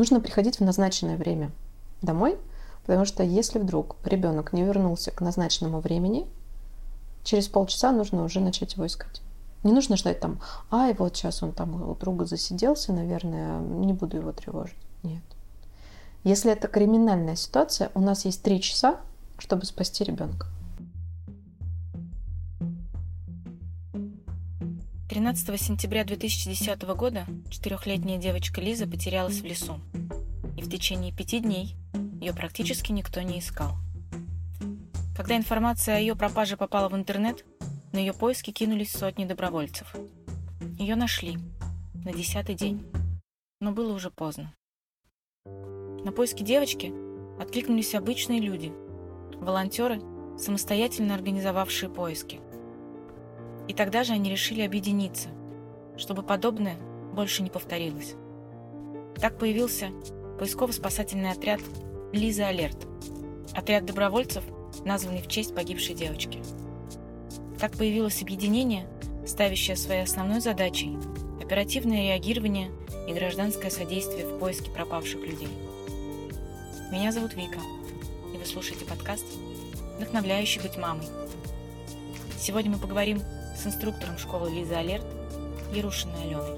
нужно приходить в назначенное время домой, потому что если вдруг ребенок не вернулся к назначенному времени, через полчаса нужно уже начать его искать. Не нужно ждать там, ай, вот сейчас он там у друга засиделся, наверное, не буду его тревожить. Нет. Если это криминальная ситуация, у нас есть три часа, чтобы спасти ребенка. 13 сентября 2010 года четырехлетняя девочка Лиза потерялась в лесу. И в течение пяти дней ее практически никто не искал. Когда информация о ее пропаже попала в интернет, на ее поиски кинулись сотни добровольцев. Ее нашли на десятый день, но было уже поздно. На поиски девочки откликнулись обычные люди, волонтеры, самостоятельно организовавшие поиски. И тогда же они решили объединиться, чтобы подобное больше не повторилось. Так появился поисково-спасательный отряд «Лиза Алерт», отряд добровольцев, названный в честь погибшей девочки. Так появилось объединение, ставящее своей основной задачей оперативное реагирование и гражданское содействие в поиске пропавших людей. Меня зовут Вика, и вы слушаете подкаст «Вдохновляющий быть мамой». Сегодня мы поговорим с инструктором школы Лиза Алерт Ярушиной Аленой.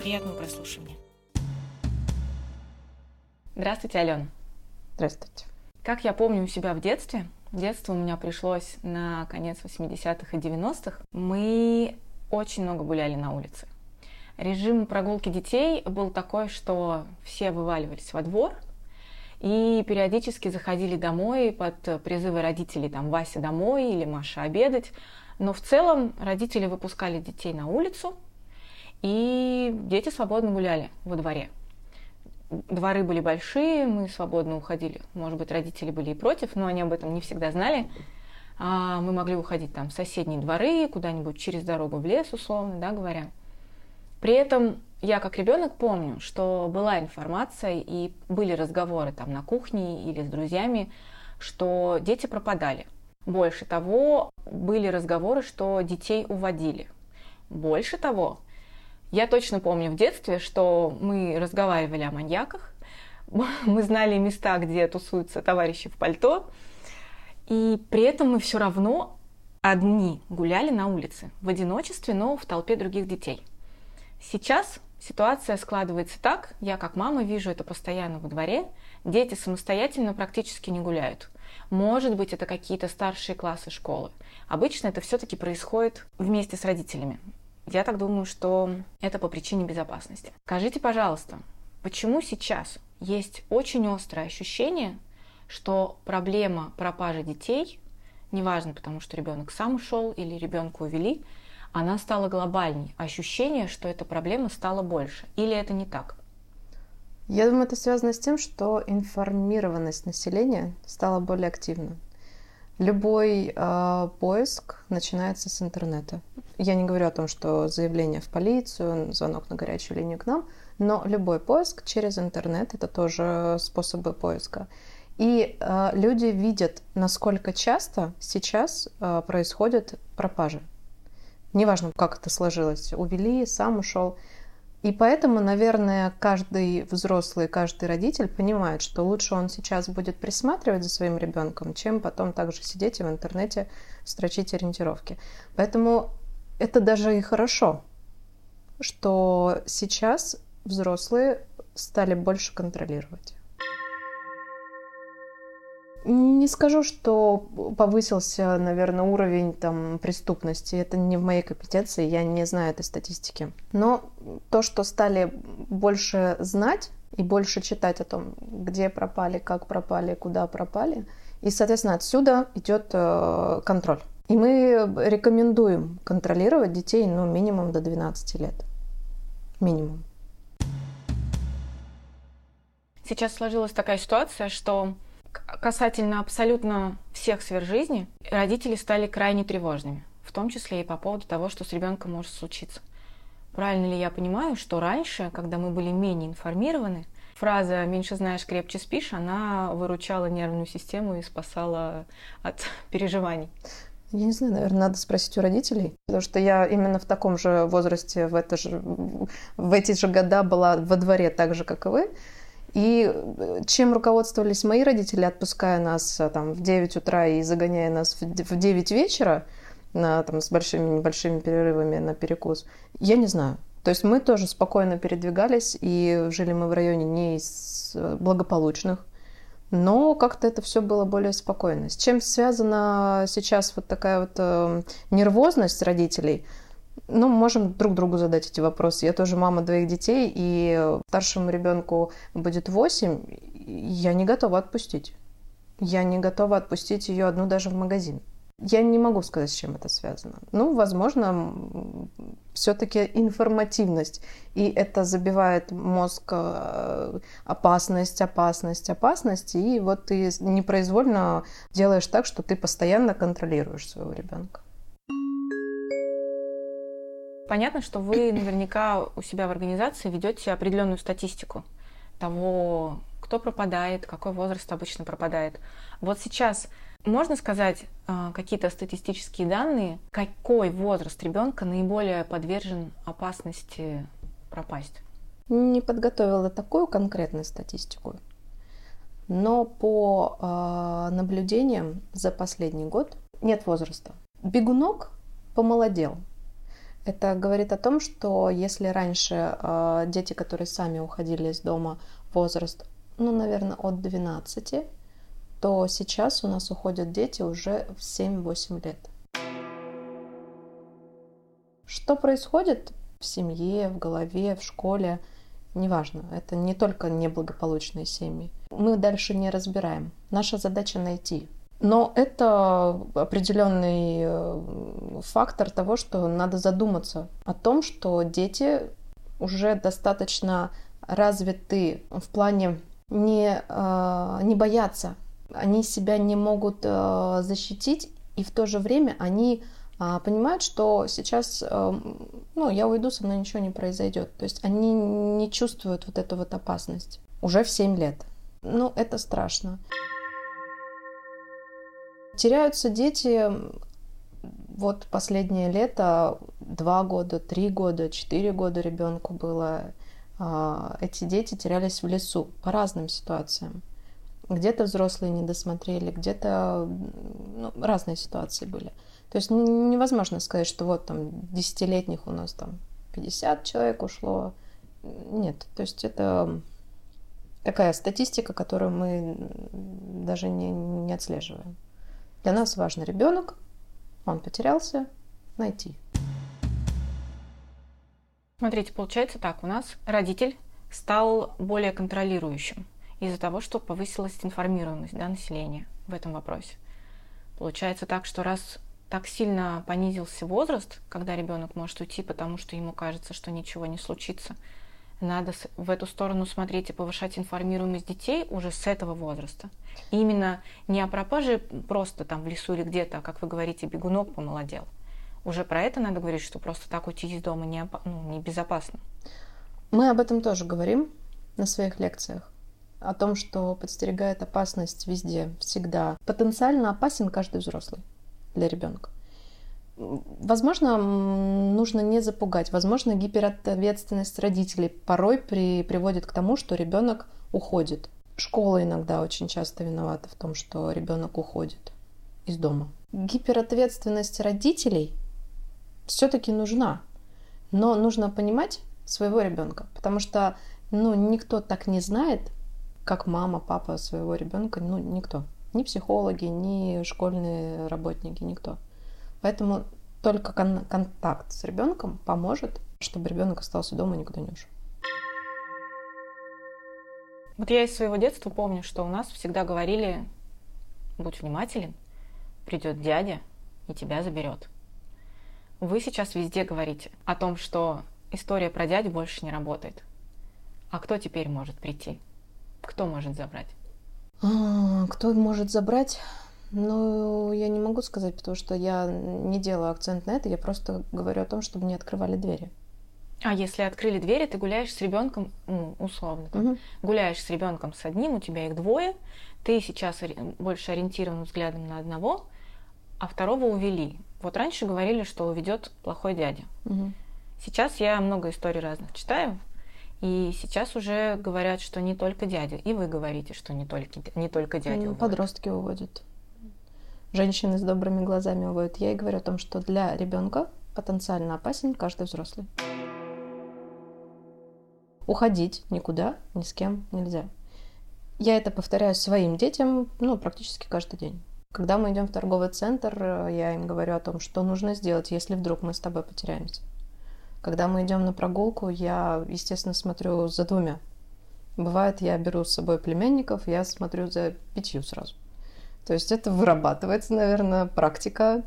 Приятного прослушивания. Здравствуйте, Алена. Здравствуйте. Как я помню у себя в детстве, детство у меня пришлось на конец 80-х и 90-х, мы очень много гуляли на улице. Режим прогулки детей был такой, что все вываливались во двор и периодически заходили домой под призывы родителей, там, Вася домой или Маша обедать. Но в целом родители выпускали детей на улицу, и дети свободно гуляли во дворе. Дворы были большие, мы свободно уходили. Может быть, родители были и против, но они об этом не всегда знали. А мы могли уходить там в соседние дворы, куда-нибудь через дорогу в лес, условно, да, говоря. При этом я как ребенок помню, что была информация и были разговоры там на кухне или с друзьями, что дети пропадали. Больше того, были разговоры, что детей уводили. Больше того, я точно помню в детстве, что мы разговаривали о маньяках, мы знали места, где тусуются товарищи в пальто, и при этом мы все равно одни гуляли на улице, в одиночестве, но в толпе других детей. Сейчас ситуация складывается так, я как мама вижу это постоянно во дворе, дети самостоятельно практически не гуляют. Может быть, это какие-то старшие классы школы. Обычно это все-таки происходит вместе с родителями. Я так думаю, что это по причине безопасности. Скажите, пожалуйста, почему сейчас есть очень острое ощущение, что проблема пропажи детей, неважно, потому что ребенок сам ушел или ребенка увели, она стала глобальней. Ощущение, что эта проблема стала больше. Или это не так? Я думаю, это связано с тем, что информированность населения стала более активна. Любой э, поиск начинается с интернета. Я не говорю о том, что заявление в полицию, звонок на горячую линию к нам, но любой поиск через интернет это тоже способы поиска. И э, люди видят, насколько часто сейчас э, происходят пропажи. Неважно, как это сложилось, увели, сам ушел. И поэтому, наверное, каждый взрослый, каждый родитель понимает, что лучше он сейчас будет присматривать за своим ребенком, чем потом также сидеть и в интернете строчить ориентировки. Поэтому это даже и хорошо, что сейчас взрослые стали больше контролировать. Не скажу, что повысился, наверное, уровень там, преступности. Это не в моей компетенции, я не знаю этой статистики. Но то, что стали больше знать и больше читать о том, где пропали, как пропали, куда пропали, и, соответственно, отсюда идет э, контроль. И мы рекомендуем контролировать детей ну, минимум до 12 лет. Минимум. Сейчас сложилась такая ситуация, что касательно абсолютно всех сфер жизни, родители стали крайне тревожными, в том числе и по поводу того, что с ребенком может случиться. Правильно ли я понимаю, что раньше, когда мы были менее информированы, фраза «меньше знаешь, крепче спишь», она выручала нервную систему и спасала от переживаний? Я не знаю, наверное, надо спросить у родителей, потому что я именно в таком же возрасте, в, это же, в эти же года была во дворе так же, как и вы. И э, чем руководствовались мои родители, отпуская нас э, там, в 9 утра и загоняя нас в 9 вечера, на, там, с большими небольшими перерывами на перекус, я не знаю. То есть мы тоже спокойно передвигались, и жили мы в районе не из э, благополучных, но как-то это все было более спокойно. С чем связана сейчас вот такая вот э, нервозность родителей? Ну, можем друг другу задать эти вопросы. Я тоже мама двоих детей, и старшему ребенку будет 8, я не готова отпустить. Я не готова отпустить ее одну даже в магазин. Я не могу сказать, с чем это связано. Ну, возможно, все-таки информативность. И это забивает мозг э, опасность, опасность, опасность. И вот ты непроизвольно делаешь так, что ты постоянно контролируешь своего ребенка. Понятно, что вы наверняка у себя в организации ведете определенную статистику того, кто пропадает, какой возраст обычно пропадает. Вот сейчас можно сказать а, какие-то статистические данные, какой возраст ребенка наиболее подвержен опасности пропасть? Не подготовила такую конкретную статистику, но по э, наблюдениям за последний год нет возраста. Бегунок помолодел. Это говорит о том, что если раньше э, дети, которые сами уходили из дома, возраст, ну, наверное, от 12, то сейчас у нас уходят дети уже в 7-8 лет. Что происходит в семье, в голове, в школе, неважно. Это не только неблагополучные семьи. Мы дальше не разбираем. Наша задача найти. Но это определенный э, фактор того, что надо задуматься о том, что дети уже достаточно развиты в плане не, э, не бояться они себя не могут э, защитить, и в то же время они понимают, что сейчас, ну, я уйду, со мной ничего не произойдет. То есть они не чувствуют вот эту вот опасность уже в 7 лет. Ну, это страшно. Теряются дети вот последнее лето, два года, три года, четыре года ребенку было. А, эти дети терялись в лесу по разным ситуациям. Где-то взрослые не досмотрели, где-то ну, разные ситуации были. То есть невозможно сказать, что вот там десятилетних у нас там 50 человек ушло. Нет, то есть это такая статистика, которую мы даже не, не отслеживаем. Для нас важен ребенок, он потерялся, найти. Смотрите, получается так, у нас родитель стал более контролирующим из-за того, что повысилась информированность да, населения в этом вопросе. Получается так, что раз так сильно понизился возраст, когда ребенок может уйти, потому что ему кажется, что ничего не случится, надо в эту сторону смотреть и повышать информируемость детей уже с этого возраста. Именно не о пропаже просто там в лесу или где-то, а, как вы говорите, бегунок помолодел. Уже про это надо говорить, что просто так уйти из дома не, ну, небезопасно. Мы об этом тоже говорим на своих лекциях о том, что подстерегает опасность везде, всегда. Потенциально опасен каждый взрослый для ребенка. Возможно, нужно не запугать. Возможно, гиперответственность родителей порой при, приводит к тому, что ребенок уходит. Школа иногда очень часто виновата в том, что ребенок уходит из дома. Гиперответственность родителей все-таки нужна, но нужно понимать своего ребенка, потому что ну, никто так не знает, как мама, папа своего ребенка, ну, никто. Ни психологи, ни школьные работники, никто. Поэтому только кон- контакт с ребенком поможет, чтобы ребенок остался дома и никуда не ушел. Вот я из своего детства помню, что у нас всегда говорили, будь внимателен, придет дядя и тебя заберет. Вы сейчас везде говорите о том, что история про дядю больше не работает. А кто теперь может прийти? Кто может забрать? А, кто может забрать? Ну, я не могу сказать, потому что я не делаю акцент на это, я просто говорю о том, чтобы не открывали двери. А если открыли двери, ты гуляешь с ребенком, ну, условно, там, угу. гуляешь с ребенком с одним, у тебя их двое, ты сейчас больше ориентирован взглядом на одного, а второго увели. Вот раньше говорили, что уведет плохой дядя. Угу. Сейчас я много историй разных читаю, И сейчас уже говорят, что не только дядя. И вы говорите, что не только, не только дядя. Ну, подростки уводят. Женщины с добрыми глазами уводят. Я и говорю о том, что для ребенка потенциально опасен каждый взрослый. Уходить никуда, ни с кем нельзя. Я это повторяю своим детям, ну, практически каждый день. Когда мы идем в торговый центр, я им говорю о том, что нужно сделать, если вдруг мы с тобой потеряемся. Когда мы идем на прогулку, я, естественно, смотрю за двумя. Бывает, я беру с собой племянников, я смотрю за пятью сразу. То есть это вырабатывается, наверное, практика.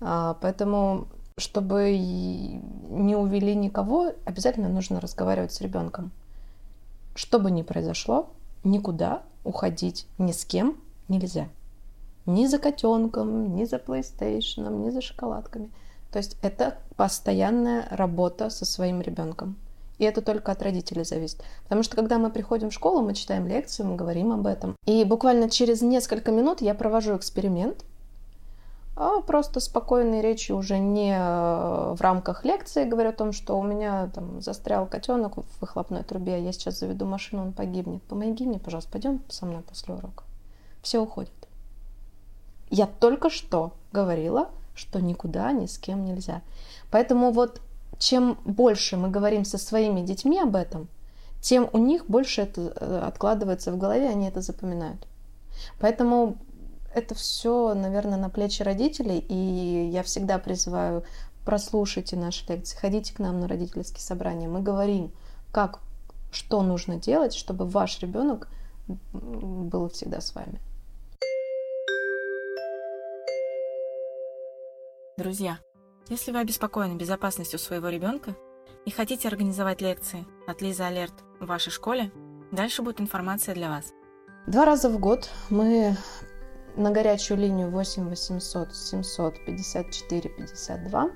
А, поэтому, чтобы не увели никого, обязательно нужно разговаривать с ребенком. Что бы ни произошло, никуда уходить ни с кем нельзя. Ни за котенком, ни за PlayStation, ни за шоколадками. То есть это постоянная работа со своим ребенком. И это только от родителей зависит. Потому что когда мы приходим в школу, мы читаем лекцию, мы говорим об этом. И буквально через несколько минут я провожу эксперимент, а просто спокойной речью уже не э, в рамках лекции говорю о том, что у меня там застрял котенок в выхлопной трубе, я сейчас заведу машину, он погибнет. Помоги мне, пожалуйста, пойдем со мной после урока. Все уходят. Я только что говорила, что никуда ни с кем нельзя. Поэтому вот чем больше мы говорим со своими детьми об этом, тем у них больше это э, откладывается в голове, они это запоминают. Поэтому это все, наверное, на плечи родителей, и я всегда призываю прослушайте наши лекции, ходите к нам на родительские собрания. Мы говорим, как, что нужно делать, чтобы ваш ребенок был всегда с вами. Друзья, если вы обеспокоены безопасностью своего ребенка и хотите организовать лекции от Лиза Алерт в вашей школе, дальше будет информация для вас. Два раза в год мы на горячую линию 8 800 754 52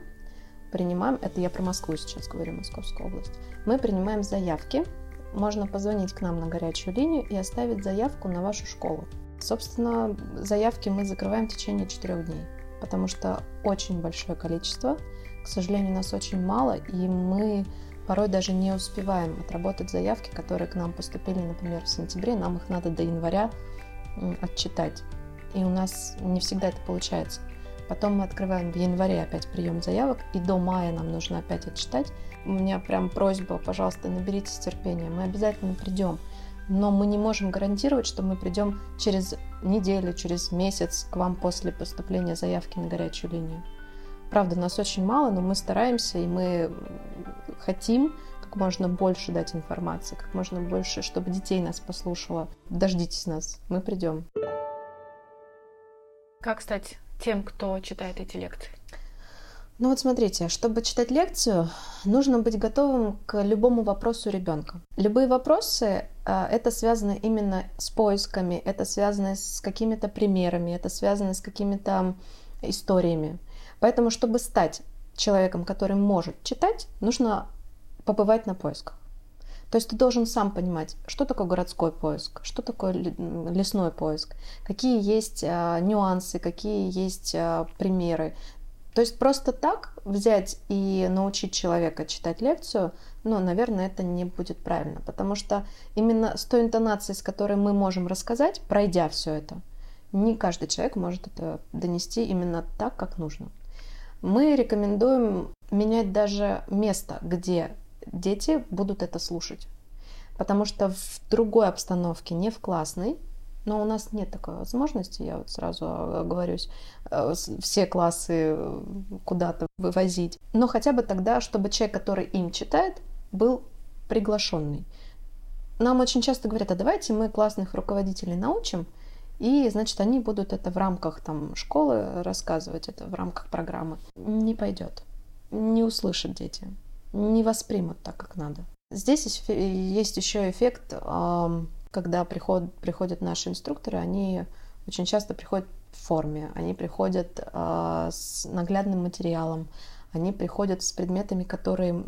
принимаем, это я про Москву сейчас говорю, Московскую область, мы принимаем заявки, можно позвонить к нам на горячую линию и оставить заявку на вашу школу. Собственно, заявки мы закрываем в течение четырех дней, потому что очень большое количество, к сожалению, нас очень мало, и мы порой даже не успеваем отработать заявки, которые к нам поступили, например, в сентябре, нам их надо до января отчитать и у нас не всегда это получается. Потом мы открываем в январе опять прием заявок, и до мая нам нужно опять отчитать. У меня прям просьба, пожалуйста, наберитесь терпения, мы обязательно придем. Но мы не можем гарантировать, что мы придем через неделю, через месяц к вам после поступления заявки на горячую линию. Правда, нас очень мало, но мы стараемся, и мы хотим как можно больше дать информации, как можно больше, чтобы детей нас послушало. Дождитесь нас, мы придем. Как стать тем, кто читает эти лекции? Ну вот смотрите, чтобы читать лекцию, нужно быть готовым к любому вопросу ребенка. Любые вопросы а, это связано именно с поисками, это связано с какими-то примерами, это связано с какими-то историями. Поэтому, чтобы стать человеком, который может читать, нужно побывать на поисках. То есть ты должен сам понимать, что такое городской поиск, что такое лесной поиск, какие есть а, нюансы, какие есть а, примеры. То есть просто так взять и научить человека читать лекцию, ну, наверное, это не будет правильно, потому что именно с той интонацией, с которой мы можем рассказать, пройдя все это, не каждый человек может это донести именно так, как нужно. Мы рекомендуем менять даже место, где дети будут это слушать. Потому что в другой обстановке, не в классной, но у нас нет такой возможности, я вот сразу оговорюсь, э, все классы э, куда-то вывозить. Но хотя бы тогда, чтобы человек, который им читает, был приглашенный. Нам очень часто говорят, а давайте мы классных руководителей научим, и, значит, они будут это в рамках там, школы рассказывать, это в рамках программы. Не пойдет. Не услышат дети не воспримут так, как надо. Здесь есть еще эффект, когда приход, приходят наши инструкторы, они очень часто приходят в форме, они приходят а, с наглядным материалом, они приходят с предметами, которые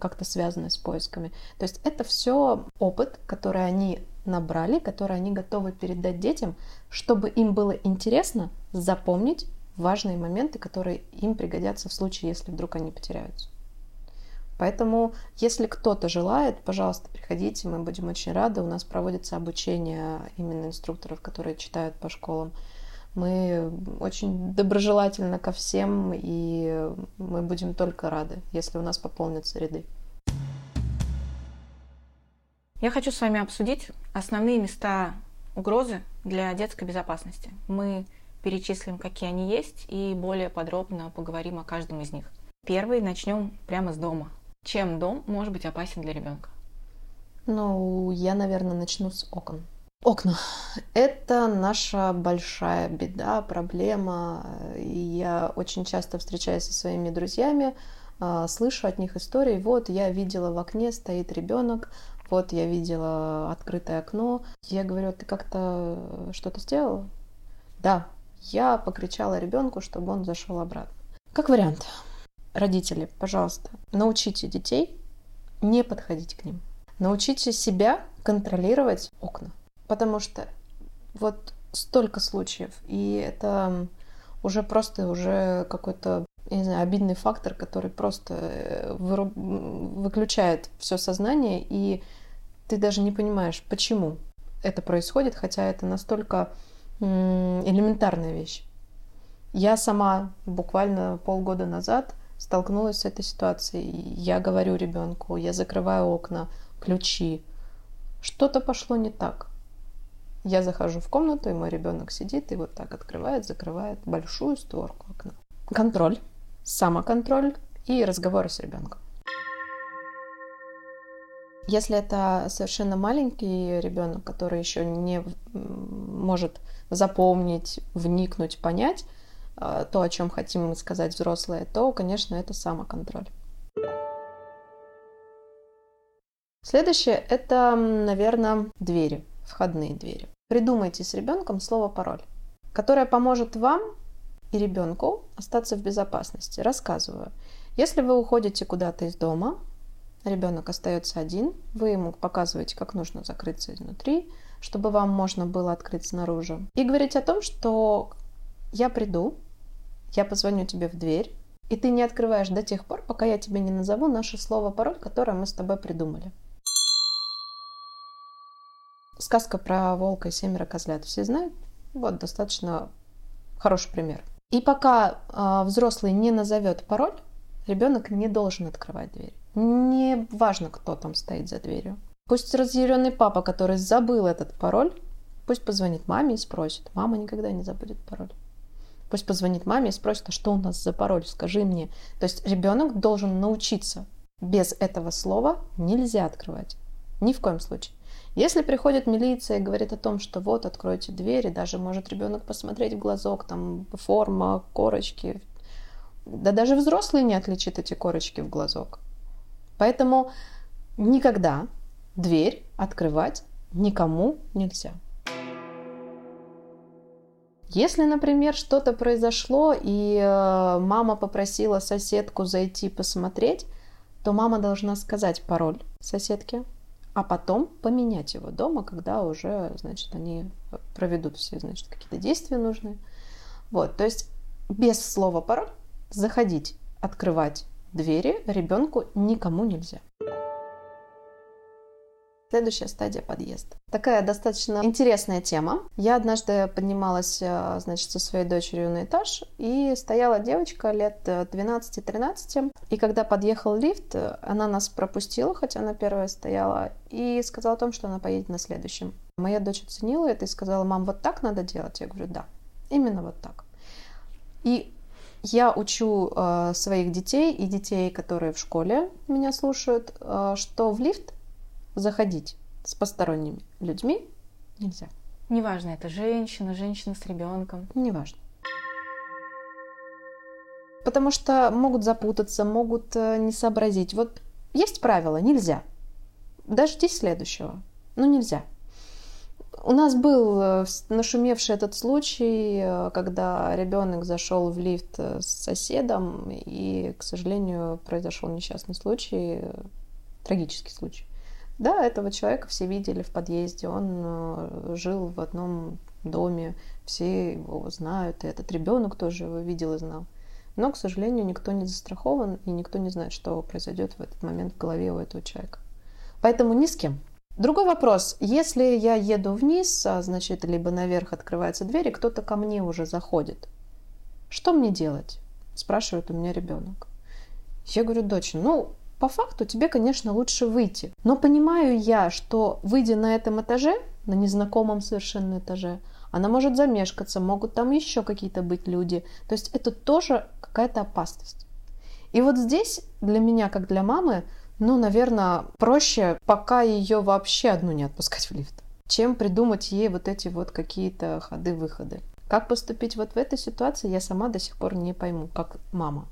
как-то связаны с поисками. То есть это все опыт, который они набрали, который они готовы передать детям, чтобы им было интересно запомнить важные моменты, которые им пригодятся в случае, если вдруг они потеряются. Поэтому, если кто-то желает, пожалуйста, приходите, мы будем очень рады. У нас проводится обучение именно инструкторов, которые читают по школам. Мы очень доброжелательны ко всем, и мы будем только рады, если у нас пополнятся ряды. Я хочу с вами обсудить основные места угрозы для детской безопасности. Мы перечислим, какие они есть, и более подробно поговорим о каждом из них. Первый начнем прямо с дома. Чем дом может быть опасен для ребенка? Ну, я, наверное, начну с окон. Окна. Это наша большая беда, проблема. Я очень часто встречаюсь со своими друзьями, а, слышу от них истории. Вот, я видела в окне стоит ребенок, вот я видела открытое окно. Я говорю, ты как-то что-то сделала? Да, я покричала ребенку, чтобы он зашел обратно. Как вариант, родители, пожалуйста, научите детей не подходить к ним. Научите себя контролировать окна. Потому что вот столько случаев, и это уже просто уже какой-то я не знаю, обидный фактор, который просто э, выруб... выключает все сознание, и ты даже не понимаешь, почему это происходит, хотя это настолько элементарная вещь. Я сама буквально полгода назад столкнулась с этой ситуацией. Я говорю ребенку, я закрываю окна, ключи. Что-то пошло не так. Я захожу в комнату, и мой ребенок сидит и вот так открывает, закрывает большую створку окна. Контроль, самоконтроль и разговоры с ребенком. Если это совершенно маленький ребенок, который еще не может запомнить, вникнуть, понять то, о чем хотим сказать взрослые, то, конечно, это самоконтроль. Следующее – это, наверное, двери, входные двери. Придумайте с ребенком слово «пароль», которое поможет вам и ребенку остаться в безопасности. Рассказываю. Если вы уходите куда-то из дома, ребенок остается один, вы ему показываете, как нужно закрыться изнутри, чтобы вам можно было открыть снаружи. И говорить о том, что я приду, я позвоню тебе в дверь, и ты не открываешь до тех пор, пока я тебе не назову наше слово-пароль, которое мы с тобой придумали. Сказка про волка и семеро козлят все знают? Вот, достаточно хороший пример. И пока э, взрослый не назовет пароль, ребенок не должен открывать дверь. Не важно, кто там стоит за дверью. Пусть разъяренный папа, который забыл этот пароль, пусть позвонит маме и спросит. Мама никогда не забудет пароль. Пусть позвонит маме и спросит, а что у нас за пароль, скажи мне. То есть ребенок должен научиться. Без этого слова нельзя открывать. Ни в коем случае. Если приходит милиция и говорит о том, что вот, откройте двери, даже может ребенок посмотреть в глазок, там форма, корочки. Да даже взрослый не отличит эти корочки в глазок. Поэтому никогда дверь открывать никому нельзя. Если, например, что-то произошло, и э, мама попросила соседку зайти посмотреть, то мама должна сказать пароль соседке, а потом поменять его дома, когда уже, значит, они проведут все, значит, какие-то действия нужные. Вот, то есть без слова пароль заходить, открывать двери ребенку никому нельзя. Следующая стадия подъезд. Такая достаточно интересная тема. Я однажды поднималась, э, значит, со своей дочерью на этаж, и стояла девочка лет 12-13, и когда подъехал лифт, она нас пропустила, хотя она первая стояла, и сказала о том, что она поедет на следующем. Моя дочь оценила это и сказала, мам, вот так надо делать? Я говорю, да, именно вот так. И я учу э, своих детей и детей, которые в школе меня слушают, э, что в лифт заходить с посторонними людьми нельзя. Неважно, это женщина, женщина с ребенком. Неважно. Потому что могут запутаться, могут э, не сообразить. Вот есть правило, нельзя. Дождись следующего. Ну, нельзя. У нас был э, нашумевший этот случай, э, когда ребенок зашел в лифт с соседом, и, к сожалению, произошел несчастный случай, трагический случай. Да, этого человека все видели в подъезде, он э, жил в одном доме, все его знают, и этот ребенок тоже его видел и знал. Но, к сожалению, никто не застрахован, и никто не знает, что произойдет в этот момент в голове у этого человека. Поэтому ни с кем. Другой вопрос. Если я еду вниз, а, значит, либо наверх открывается дверь, и кто-то ко мне уже заходит, что мне делать? Спрашивает у меня ребенок. Я говорю, дочь, ну, по факту тебе, конечно, лучше выйти. Но понимаю я, что выйдя на этом этаже, на незнакомом совершенно этаже, она может замешкаться, могут там еще какие-то быть люди. То есть это тоже какая-то опасность. И вот здесь для меня, как для мамы, ну, наверное, проще пока ее вообще одну не отпускать в лифт, чем придумать ей вот эти вот какие-то ходы-выходы. Как поступить вот в этой ситуации, я сама до сих пор не пойму, как мама.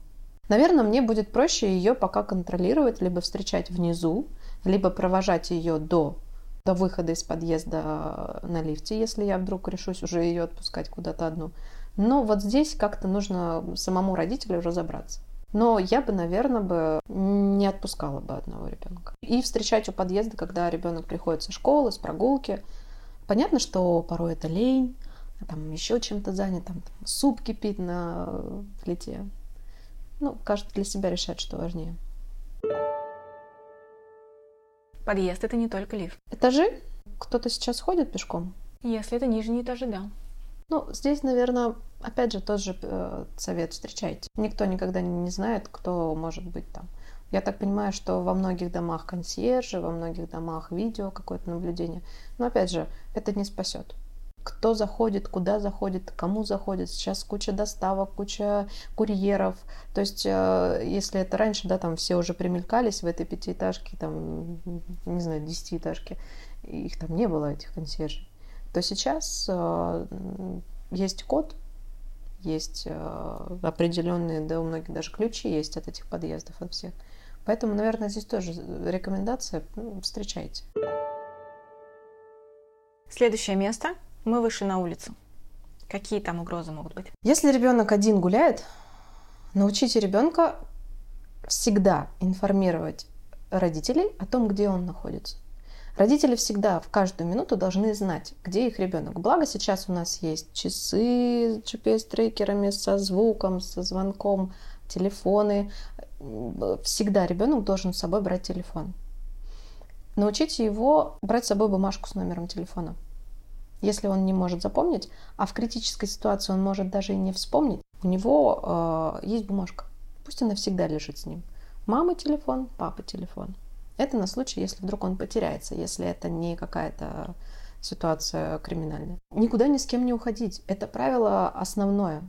Наверное, мне будет проще ее пока контролировать, либо встречать внизу, либо провожать ее до, до выхода из подъезда на лифте, если я вдруг решусь уже ее отпускать куда-то одну. Но вот здесь как-то нужно самому родителю разобраться. Но я бы, наверное, бы не отпускала бы одного ребенка. И встречать у подъезда, когда ребенок приходит со школы, с прогулки. Понятно, что порой это лень, а там еще чем-то занят, там, суп кипит на плите. Ну, каждый для себя решает, что важнее. Подъезд это не только лифт. Этажи? Кто-то сейчас ходит пешком? Если это нижние этажи, да. Ну, здесь, наверное, опять же, тот же э, совет встречайте. Никто никогда не знает, кто может быть там. Я так понимаю, что во многих домах консьержи, во многих домах видео, какое-то наблюдение. Но опять же, это не спасет кто заходит, куда заходит, кому заходит. Сейчас куча доставок, куча курьеров. То есть, э, если это раньше, да, там все уже примелькались в этой пятиэтажке, там, не знаю, десятиэтажке, их там не было, этих консьержей, то сейчас э, есть код, есть э, определенные, да, у многих даже ключи есть от этих подъездов, от всех. Поэтому, наверное, здесь тоже рекомендация, ну, встречайте. Следующее место мы вышли на улицу. Какие там угрозы могут быть? Если ребенок один гуляет, научите ребенка всегда информировать родителей о том, где он находится. Родители всегда в каждую минуту должны знать, где их ребенок. Благо сейчас у нас есть часы с GPS-трекерами, со звуком, со звонком, телефоны. Всегда ребенок должен с собой брать телефон. Научите его брать с собой бумажку с номером телефона. Если он не может запомнить, а в критической ситуации он может даже и не вспомнить, у него э, есть бумажка. Пусть она всегда лежит с ним. Мама телефон, папа телефон. Это на случай, если вдруг он потеряется, если это не какая-то ситуация криминальная. Никуда ни с кем не уходить. Это правило основное.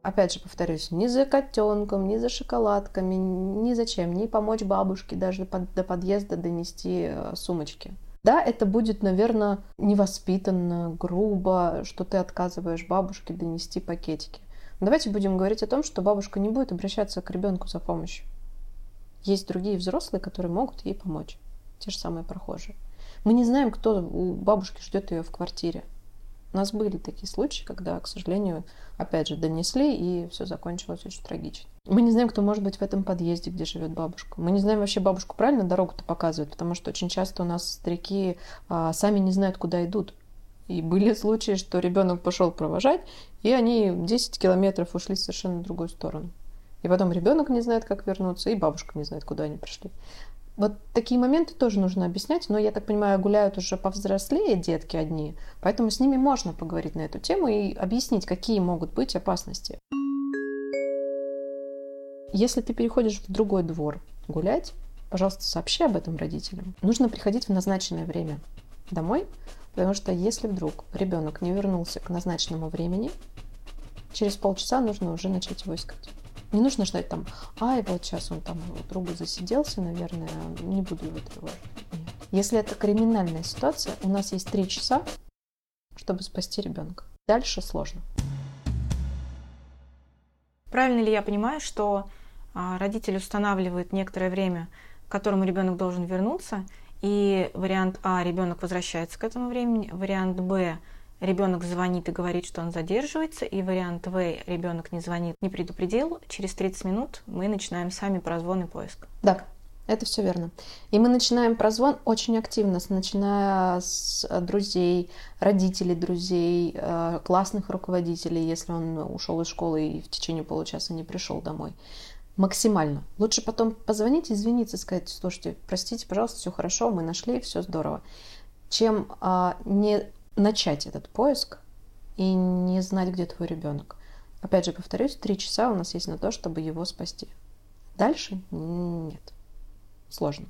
Опять же, повторюсь, ни за котенком, ни за шоколадками, ни за чем, ни помочь бабушке даже до подъезда донести э, сумочки. Да, это будет, наверное, невоспитанно, грубо, что ты отказываешь бабушке донести пакетики. Но давайте будем говорить о том, что бабушка не будет обращаться к ребенку за помощью. Есть другие взрослые, которые могут ей помочь. Те же самые прохожие. Мы не знаем, кто у бабушки ждет ее в квартире. У нас были такие случаи, когда, к сожалению, опять же, донесли, и все закончилось очень трагично. Мы не знаем, кто может быть в этом подъезде, где живет бабушка. Мы не знаем вообще бабушку правильно дорогу-то показывает, потому что очень часто у нас старики а, сами не знают, куда идут. И были случаи, что ребенок пошел провожать, и они 10 километров ушли в совершенно другую сторону. И потом ребенок не знает, как вернуться, и бабушка не знает, куда они пришли. Вот такие моменты тоже нужно объяснять, но, я так понимаю, гуляют уже повзрослее детки одни, поэтому с ними можно поговорить на эту тему и объяснить, какие могут быть опасности. Если ты переходишь в другой двор гулять, пожалуйста, сообщи об этом родителям. Нужно приходить в назначенное время домой, потому что если вдруг ребенок не вернулся к назначенному времени, через полчаса нужно уже начать его искать. Не нужно ждать там, ай, вот сейчас он там у друга засиделся, наверное, не буду его тревожить. Нет. Если это криминальная ситуация, у нас есть три часа, чтобы спасти ребенка. Дальше сложно. Правильно ли я понимаю, что а, родитель устанавливает некоторое время, к которому ребенок должен вернуться, и вариант А ребенок возвращается к этому времени, вариант Б ребенок звонит и говорит, что он задерживается, и вариант В ребенок не звонит, не предупредил, через 30 минут мы начинаем сами прозвон и поиск. Да, Это все верно. И мы начинаем прозвон очень активно, начиная с друзей, родителей друзей, э, классных руководителей, если он ушел из школы и в течение получаса не пришел домой. Максимально. Лучше потом позвонить, извиниться, сказать, слушайте, простите, пожалуйста, все хорошо, мы нашли, все здорово. Чем а, не начать этот поиск и не знать, где твой ребенок. Опять же, повторюсь, три часа у нас есть на то, чтобы его спасти. Дальше нет сложно.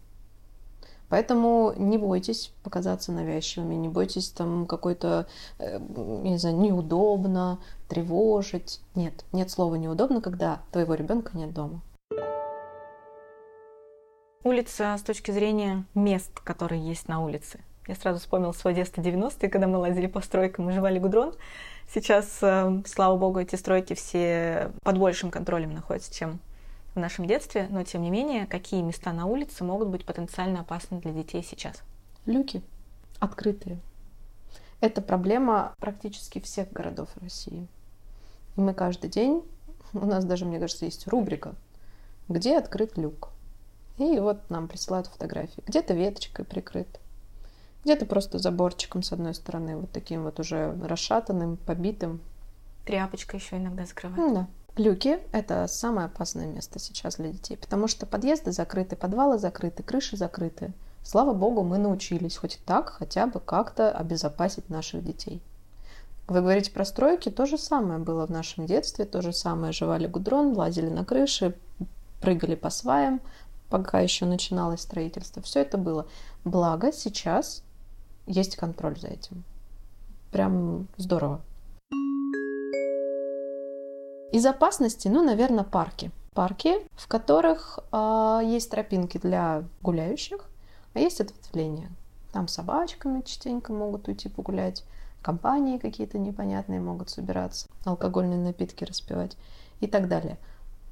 Поэтому не бойтесь показаться навязчивыми, не бойтесь там какой-то, э, не знаю, неудобно, тревожить. Нет, нет слова неудобно, когда твоего ребенка нет дома. Улица с точки зрения мест, которые есть на улице. Я сразу вспомнил свое детство 90-е, когда мы лазили по стройкам и жевали гудрон. Сейчас, э, слава богу, эти стройки все под большим контролем находятся, чем в нашем детстве, но тем не менее, какие места на улице могут быть потенциально опасны для детей сейчас? Люки открытые. Это проблема практически всех городов России. И мы каждый день, у нас даже, мне кажется, есть рубрика, где открыт люк. И вот нам присылают фотографии. Где-то веточкой прикрыт, где-то просто заборчиком с одной стороны, вот таким вот уже расшатанным, побитым. Тряпочка еще иногда закрывает. Да. Люки – это самое опасное место сейчас для детей, потому что подъезды закрыты, подвалы закрыты, крыши закрыты. Слава богу, мы научились хоть так хотя бы как-то обезопасить наших детей. Вы говорите про стройки, то же самое было в нашем детстве, то же самое жевали гудрон, лазили на крыши, прыгали по сваям, пока еще начиналось строительство. Все это было. Благо сейчас есть контроль за этим. Прям здорово. Из опасности, ну, наверное, парки. Парки, в которых э, есть тропинки для гуляющих, а есть ответвления. Там собачками частенько могут уйти погулять, компании какие-то непонятные могут собираться, алкогольные напитки распивать и так далее.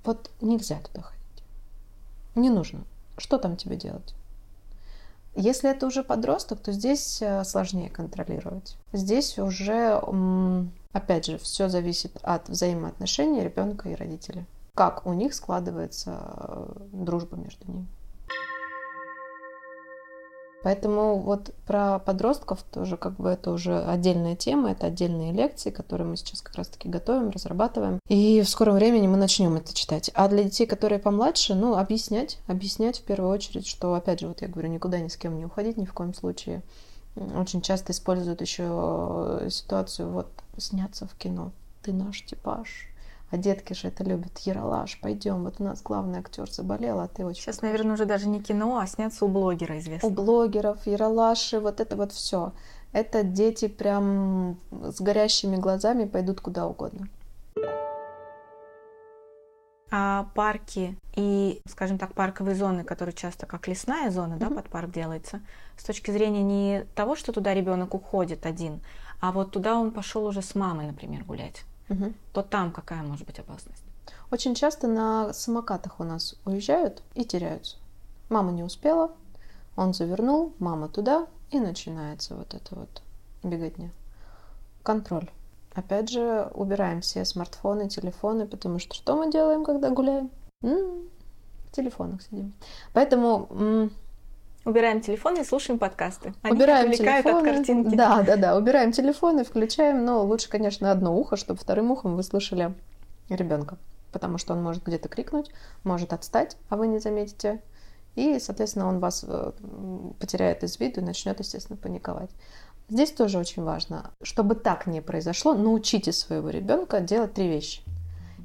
Вот нельзя туда ходить. Не нужно. Что там тебе делать? Если это уже подросток, то здесь э, сложнее контролировать. Здесь уже Опять же, все зависит от взаимоотношений ребенка и родителя. Как у них складывается э, дружба между ними. Поэтому вот про подростков тоже как бы это уже отдельная тема, это отдельные лекции, которые мы сейчас как раз-таки готовим, разрабатываем. И в скором времени мы начнем это читать. А для детей, которые помладше, ну, объяснять, объяснять в первую очередь, что, опять же, вот я говорю, никуда ни с кем не уходить ни в коем случае. Очень часто используют еще э, ситуацию, вот сняться в кино. Ты наш типаж. А детки же это любят. Яралаш, пойдем. Вот у нас главный актер заболел, а ты очень... Сейчас, наверное, уже даже не кино, а сняться у блогера известно. У блогеров, Яралаши, вот это вот все. Это дети прям с горящими глазами пойдут куда угодно а парки и, скажем так, парковые зоны, которые часто как лесная зона, mm-hmm. да, под парк делается, с точки зрения не того, что туда ребенок уходит один, а вот туда он пошел уже с мамой, например, гулять, mm-hmm. то там какая может быть опасность? Очень часто на самокатах у нас уезжают и теряются. Мама не успела, он завернул, мама туда, и начинается вот это вот беготня. Контроль. Опять же, убираем все смартфоны, телефоны, потому что что мы делаем, когда гуляем? М-м, в телефонах сидим. Поэтому м- Убираем телефоны и слушаем подкасты. Они убираем телефоны. от картинки. Да, да, да. Убираем телефоны, включаем. Но лучше, конечно, одно ухо, чтобы вторым ухом вы слышали ребенка. Потому что он может где-то крикнуть, может отстать, а вы не заметите. И, соответственно, он вас э, потеряет из виду и начнет, естественно, паниковать. Здесь тоже очень важно, чтобы так не произошло, научите своего ребенка делать три вещи.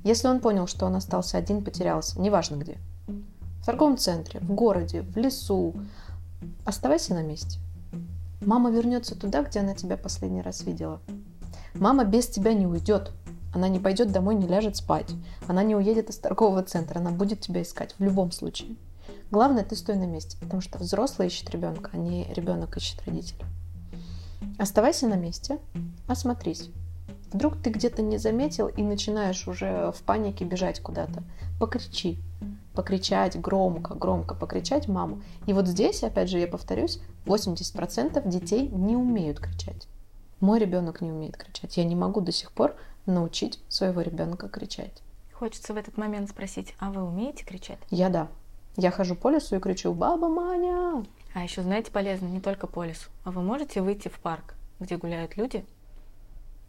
Если он понял, что он остался один, потерялся, неважно где, в торговом центре, в городе, в лесу, оставайся на месте. Мама вернется туда, где она тебя последний раз видела. Мама без тебя не уйдет. Она не пойдет домой, не ляжет спать. Она не уедет из торгового центра. Она будет тебя искать в любом случае. Главное, ты стой на месте, потому что взрослый ищет ребенка, а не ребенок ищет родителя. Оставайся на месте, осмотрись. Вдруг ты где-то не заметил и начинаешь уже в панике бежать куда-то. Покричи. Покричать громко, громко покричать маму. И вот здесь, опять же, я повторюсь, 80% детей не умеют кричать. Мой ребенок не умеет кричать. Я не могу до сих пор научить своего ребенка кричать. Хочется в этот момент спросить, а вы умеете кричать? Я да. Я хожу по лесу и кричу «Баба Маня!» А еще, знаете, полезно не только по лесу, а вы можете выйти в парк, где гуляют люди,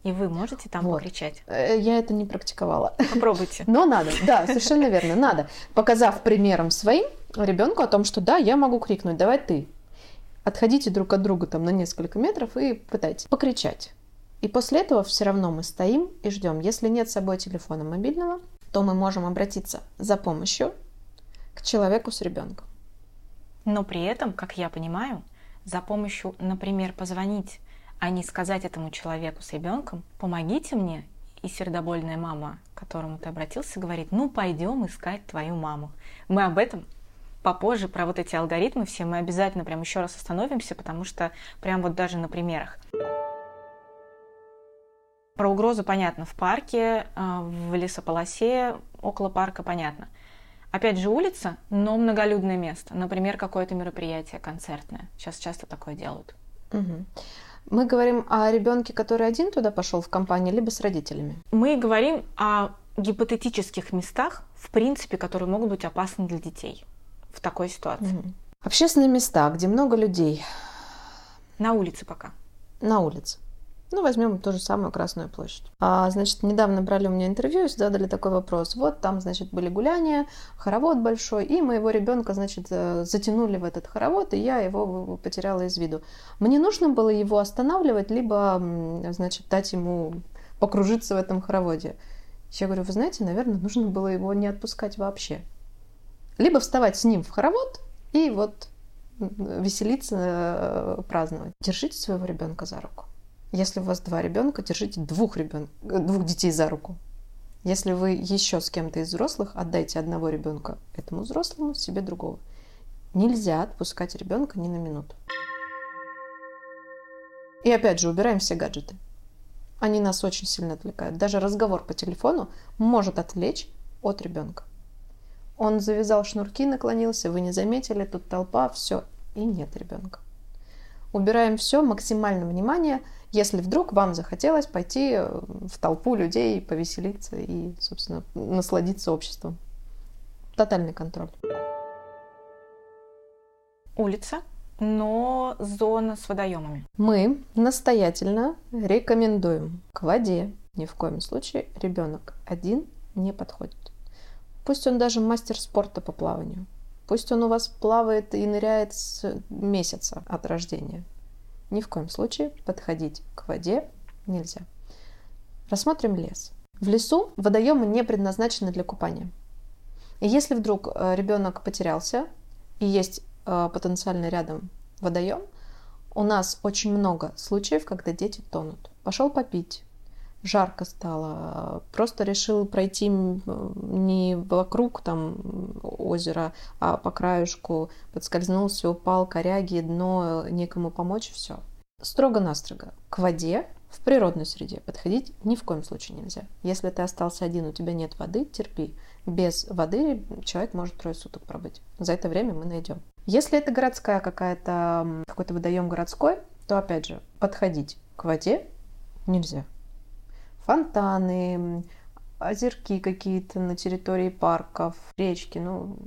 и вы можете там вот. покричать. Э, я это не практиковала. Попробуйте. Но надо, да, совершенно верно, надо. Показав примером своим ребенку о том, что да, я могу крикнуть, давай ты. Отходите друг от друга там на несколько метров и пытайтесь покричать. И после этого все равно мы стоим и ждем. Если нет с собой телефона мобильного, то мы можем обратиться за помощью к человеку с ребенком. Но при этом, как я понимаю, за помощью, например, позвонить а не сказать этому человеку с ребенком, помогите мне, и сердобольная мама, к которому ты обратился, говорит, ну пойдем искать твою маму. Мы об этом попозже, про вот эти алгоритмы все, мы обязательно прям еще раз остановимся, потому что прям вот даже на примерах. Про угрозу понятно в парке, а, в лесополосе, около парка понятно. Опять же улица, но многолюдное место. Например, какое-то мероприятие концертное. Сейчас часто такое делают. Угу. Мы говорим о ребенке, который один туда пошел в компанию, либо с родителями? Мы говорим о гипотетических местах, в принципе, которые могут быть опасны для детей в такой ситуации. Угу. Общественные места, где много людей. На улице пока. На улице. Ну, возьмем ту же самую Красную площадь. А, значит, недавно брали у меня интервью и задали такой вопрос. Вот там, значит, были гуляния, хоровод большой, и моего ребенка, значит, э, затянули в этот хоровод, и я его потеряла из виду. Мне нужно было его останавливать, либо, значит, дать ему покружиться в этом хороводе. Я говорю, вы знаете, наверное, нужно было его не отпускать вообще. Либо вставать с ним в хоровод и вот веселиться, э, праздновать. Держите своего ребенка за руку. Если у вас два ребенка, держите двух, ребен... двух детей за руку. Если вы еще с кем-то из взрослых, отдайте одного ребенка этому взрослому, себе другого. Нельзя отпускать ребенка ни на минуту. И опять же, убираем все гаджеты. Они нас очень сильно отвлекают. Даже разговор по телефону может отвлечь от ребенка. Он завязал шнурки, наклонился, вы не заметили, тут толпа, все, и нет ребенка. Убираем все, максимально внимание – если вдруг вам захотелось пойти э, в толпу людей, повеселиться и, собственно, насладиться обществом. Тотальный контроль. Улица, но зона с водоемами. Мы настоятельно рекомендуем к воде ни в коем случае ребенок один не подходит. Пусть он даже мастер спорта по плаванию. Пусть он у вас плавает и ныряет с месяца от рождения. Ни в коем случае подходить к воде нельзя. Рассмотрим лес. В лесу водоемы не предназначены для купания. И если вдруг э, ребенок потерялся и есть э, потенциально рядом водоем, у нас очень много случаев, когда дети тонут. Пошел попить, жарко стало, просто решил пройти не вокруг там озера, а по краешку, подскользнулся, упал, коряги, дно, некому помочь, все. Строго-настрого. К воде в природной среде подходить ни в коем случае нельзя. Если ты остался один, у тебя нет воды, терпи. Без воды человек может трое суток пробыть. За это время мы найдем. Если это городская какая-то, какой-то водоем городской, то опять же, подходить к воде нельзя фонтаны, озерки какие-то на территории парков, речки. Ну,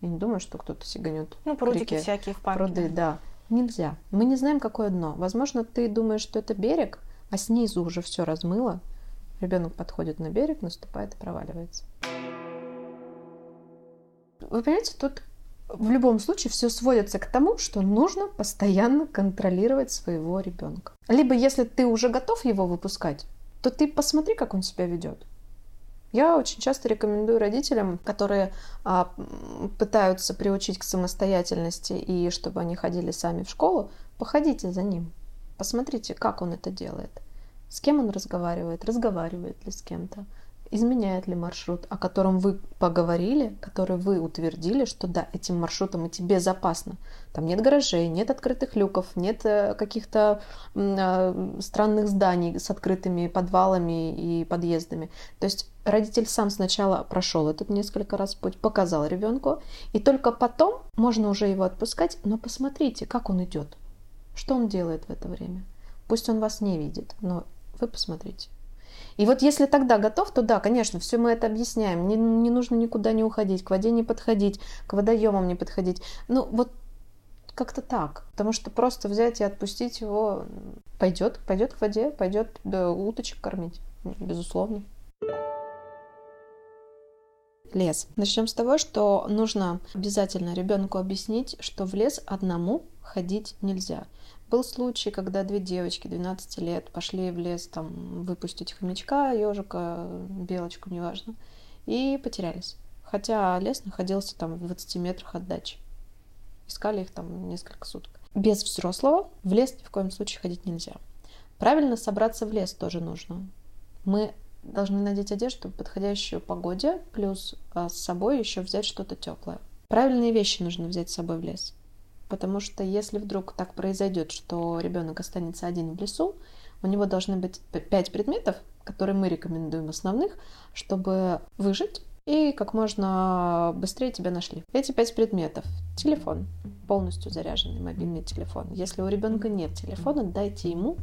я не думаю, что кто-то сиганет. Ну, прудики всякие в парке. Пруды, да. Нельзя. Мы не знаем, какое дно. Возможно, ты думаешь, что это берег, а снизу уже все размыло. Ребенок подходит на берег, наступает и проваливается. Вы понимаете, тут в любом случае все сводится к тому, что нужно постоянно контролировать своего ребенка. Либо если ты уже готов его выпускать, то ты посмотри, как он себя ведет. Я очень часто рекомендую родителям, которые а, пытаются приучить к самостоятельности и чтобы они ходили сами в школу, походите за ним, посмотрите, как он это делает, с кем он разговаривает, разговаривает ли с кем-то, изменяет ли маршрут, о котором вы поговорили, который вы утвердили, что да, этим маршрутом идти безопасно. Там нет гаражей, нет открытых люков, нет э, каких-то э, странных зданий с открытыми подвалами и подъездами. То есть родитель сам сначала прошел этот несколько раз путь, показал ребенку, и только потом можно уже его отпускать, но посмотрите, как он идет, что он делает в это время. Пусть он вас не видит, но вы посмотрите. И вот если тогда готов, то да, конечно, все мы это объясняем. Не, не нужно никуда не уходить, к воде не подходить, к водоемам не подходить. Ну вот как-то так. Потому что просто взять и отпустить его пойдет, пойдет к воде, пойдет да, уточек кормить, безусловно. Лес. Начнем с того, что нужно обязательно ребенку объяснить, что в лес одному ходить нельзя. Был случай, когда две девочки 12 лет пошли в лес там выпустить хомячка, ежика, белочку, неважно, и потерялись. Хотя лес находился там в 20 метрах от дачи. Искали их там несколько суток. Без взрослого в лес ни в коем случае ходить нельзя. Правильно собраться в лес тоже нужно. Мы должны надеть одежду, подходящую погоде, плюс а, с собой еще взять что-то теплое. Правильные вещи нужно взять с собой в лес. Потому что если вдруг так произойдет, что ребенок останется один в лесу, у него должны быть пять предметов, которые мы рекомендуем основных, чтобы выжить и как можно быстрее тебя нашли. Эти пять предметов. Телефон, полностью заряженный мобильный телефон. Если у ребенка нет телефона, дайте ему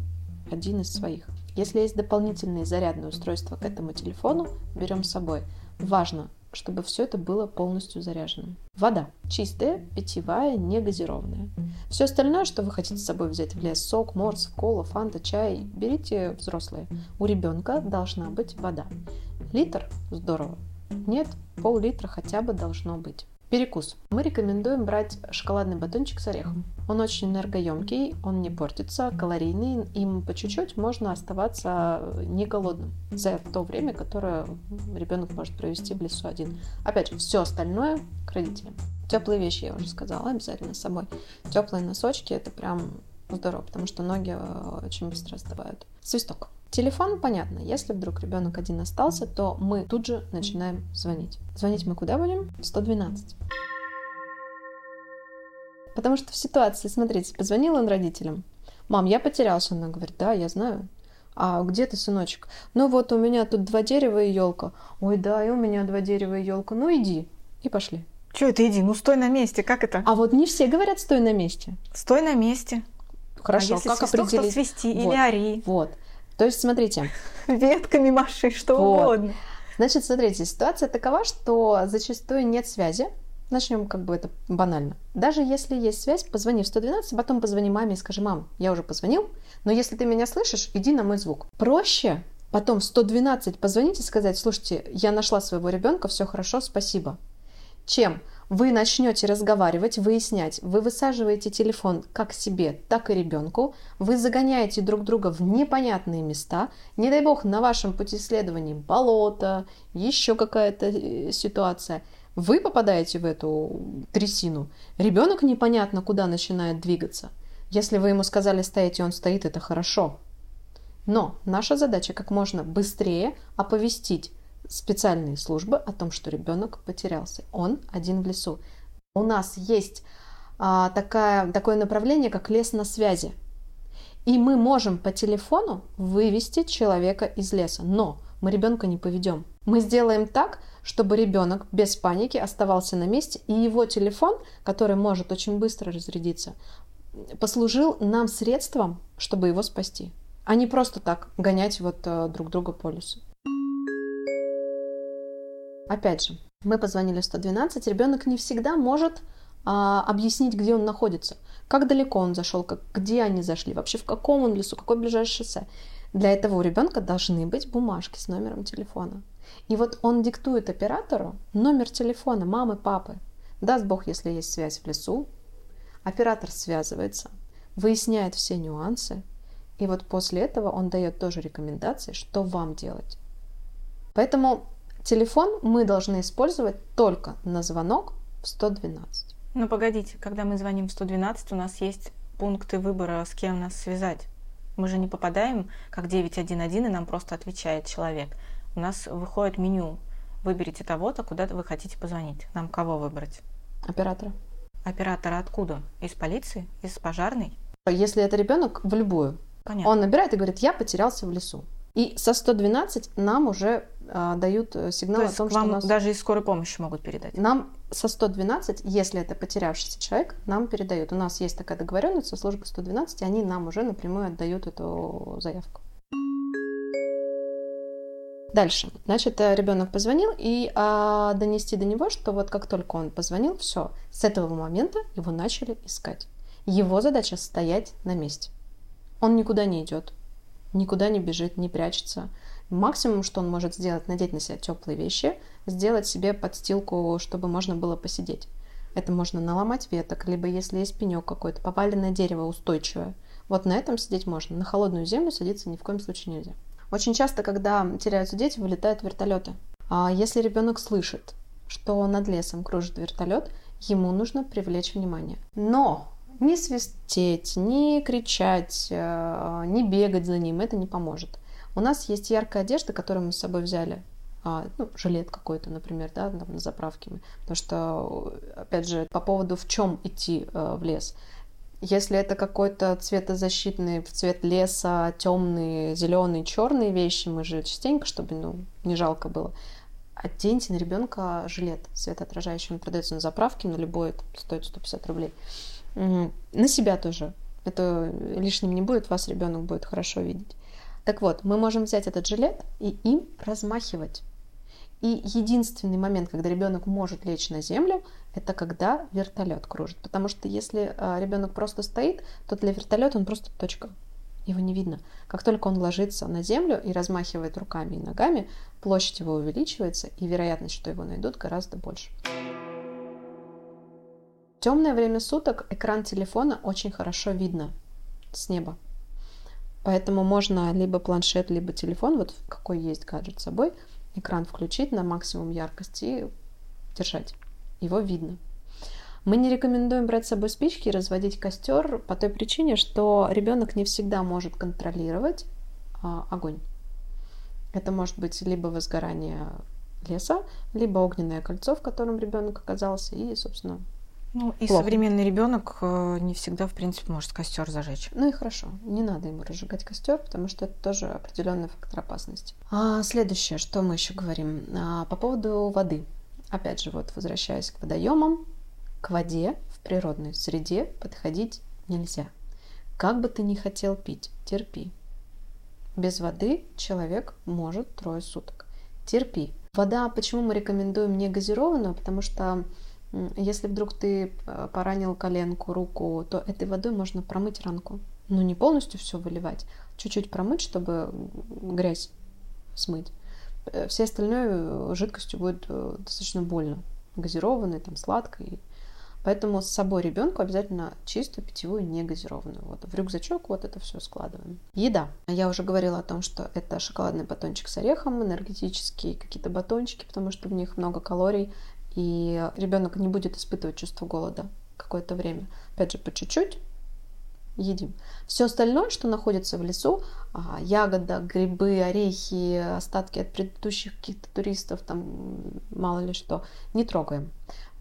один из своих. Если есть дополнительные зарядные устройства к этому телефону, берем с собой. Важно, чтобы все это было полностью заряженным. Вода. Чистая, питьевая, не газированная. Все остальное, что вы хотите с собой взять в лес, сок, морс, кола, фанта, чай, берите взрослые. У ребенка должна быть вода. Литр – здорово. Нет, пол-литра хотя бы должно быть. Перекус. Мы рекомендуем брать шоколадный батончик с орехом. Он очень энергоемкий, он не портится, калорийный, им по чуть-чуть можно оставаться не голодным за то время, которое ребенок может провести в лесу один. Опять же, все остальное к родителям. Теплые вещи, я уже сказала, обязательно с собой. Теплые носочки это прям здорово, потому что ноги э, очень быстро остывают. Свисток. Телефон, понятно, если вдруг ребенок один остался, то мы тут же начинаем звонить. Звонить мы куда будем? 112. Потому что в ситуации, смотрите, позвонил он родителям. Мам, я потерялся. Она говорит, да, я знаю. А где ты, сыночек? Ну вот у меня тут два дерева и елка. Ой, да, и у меня два дерева и елка. Ну иди. И пошли. Че это иди? Ну стой на месте, как это? А вот не все говорят стой на месте. Стой на месте. Хорошо, а если как свисток, определить? Свисти вот, или ори. Вот. То есть, смотрите. Ветками маши, что вот. угодно. Значит, смотрите, ситуация такова, что зачастую нет связи. Начнем как бы это банально. Даже если есть связь, позвони в 112, потом позвони маме и скажи, мам, я уже позвонил, но если ты меня слышишь, иди на мой звук. Проще потом в 112 позвонить и сказать, слушайте, я нашла своего ребенка, все хорошо, спасибо. Чем вы начнете разговаривать, выяснять, вы высаживаете телефон как себе, так и ребенку, вы загоняете друг друга в непонятные места, не дай бог на вашем пути исследований болото, еще какая-то э, ситуация, вы попадаете в эту трясину, ребенок непонятно куда начинает двигаться. Если вы ему сказали стоять, и он стоит, это хорошо. Но наша задача как можно быстрее оповестить специальные службы о том, что ребенок потерялся. Он один в лесу. У нас есть а, такая, такое направление, как лес на связи. И мы можем по телефону вывести человека из леса. Но мы ребенка не поведем. Мы сделаем так, чтобы ребенок без паники оставался на месте, и его телефон, который может очень быстро разрядиться, послужил нам средством, чтобы его спасти, а не просто так гонять вот э, друг друга по лесу. Опять же, мы позвонили в 112, ребенок не всегда может а, объяснить, где он находится, как далеко он зашел, как, где они зашли, вообще в каком он лесу, какое ближайшее шоссе. Для этого у ребенка должны быть бумажки с номером телефона. И вот он диктует оператору номер телефона мамы, папы. Даст Бог, если есть связь в лесу. Оператор связывается, выясняет все нюансы. И вот после этого он дает тоже рекомендации, что вам делать. Поэтому Телефон мы должны использовать только на звонок в 112. Ну погодите, когда мы звоним в 112, у нас есть пункты выбора, с кем нас связать. Мы же не попадаем как 911, и нам просто отвечает человек. У нас выходит меню. Выберите того-то, куда вы хотите позвонить. Нам кого выбрать? Оператора. Оператора откуда? Из полиции? Из пожарной? Если это ребенок, в любую. Понятно. Он набирает и говорит, я потерялся в лесу. И со 112 нам уже а, дают э, сигнал То о том, что у нас... даже из скорой помощи могут передать. Нам со 112, если это потерявшийся человек, нам передают. У нас есть такая договоренность со службой 112, и они нам уже напрямую отдают эту заявку. Дальше. Значит, э, ребенок позвонил, и а, донести до него, что вот как только он позвонил, все, с этого момента его начали искать. Его задача стоять на месте. Он никуда не идет, никуда не бежит, не прячется. Максимум, что он может сделать, надеть на себя теплые вещи, сделать себе подстилку, чтобы можно было посидеть. Это можно наломать веток, либо если есть пенек какой-то, поваленное дерево устойчивое. Вот на этом сидеть можно. На холодную землю садиться ни в коем случае нельзя. Очень часто, когда теряются дети, вылетают вертолеты. А если ребенок слышит, что над лесом кружит вертолет, ему нужно привлечь внимание. Но не свистеть, не кричать, э, не бегать за ним, это не поможет. У нас есть яркая одежда, которую мы с собой взяли а, ну, жилет какой-то, например, да, там, на заправке. Потому что, опять же, по поводу в чем идти э, в лес. Если это какой-то цветозащитный в цвет леса, темные, зеленые, черные вещи, мы же частенько, чтобы ну, не жалко было, оденьте на ребенка жилет светоотражающий. Он продается на заправке, на любой, стоит 150 рублей. На себя тоже. Это лишним не будет, вас ребенок будет хорошо видеть. Так вот, мы можем взять этот жилет и им размахивать. И единственный момент, когда ребенок может лечь на землю, это когда вертолет кружит. Потому что если а, ребенок просто стоит, то для вертолета он просто точка. Его не видно. Как только он ложится на землю и размахивает руками и ногами, площадь его увеличивается, и вероятность, что его найдут, гораздо больше. В темное время суток экран телефона очень хорошо видно с неба. Поэтому можно либо планшет, либо телефон, вот какой есть гаджет с собой, экран включить на максимум яркости и держать. Его видно. Мы не рекомендуем брать с собой спички и разводить костер по той причине, что ребенок не всегда может контролировать а, огонь. Это может быть либо возгорание леса, либо огненное кольцо, в котором ребенок оказался, и, собственно, ну, и плохо. современный ребенок э, не всегда, в принципе, может костер зажечь. Ну и хорошо, не надо ему разжигать костер, потому что это тоже определенный фактор опасности. А следующее, что мы еще говорим а, по поводу воды. Опять же, вот возвращаясь к водоемам, к воде в природной среде подходить нельзя. Как бы ты ни хотел пить, терпи. Без воды человек может трое суток. Терпи. Вода, почему мы рекомендуем не газированную? Потому что если вдруг ты э, поранил коленку, руку, то этой водой можно промыть ранку. Ну, не полностью все выливать, чуть-чуть промыть, чтобы грязь смыть. Э, Все остальное э, жидкостью будет достаточно больно. Газированной, там, сладкой. Поэтому с собой ребенку обязательно чистую питьевую, не газированную. Вот в рюкзачок вот это все складываем. Еда. Я уже говорила о том, что это шоколадный батончик с орехом, энергетические какие-то батончики, потому что в них много калорий и ребенок не будет испытывать чувство голода какое-то время. Опять же, по чуть-чуть едим. Все остальное, что находится в лесу, а, ягода, грибы, орехи, остатки от предыдущих каких-то туристов, там мало ли что, не трогаем.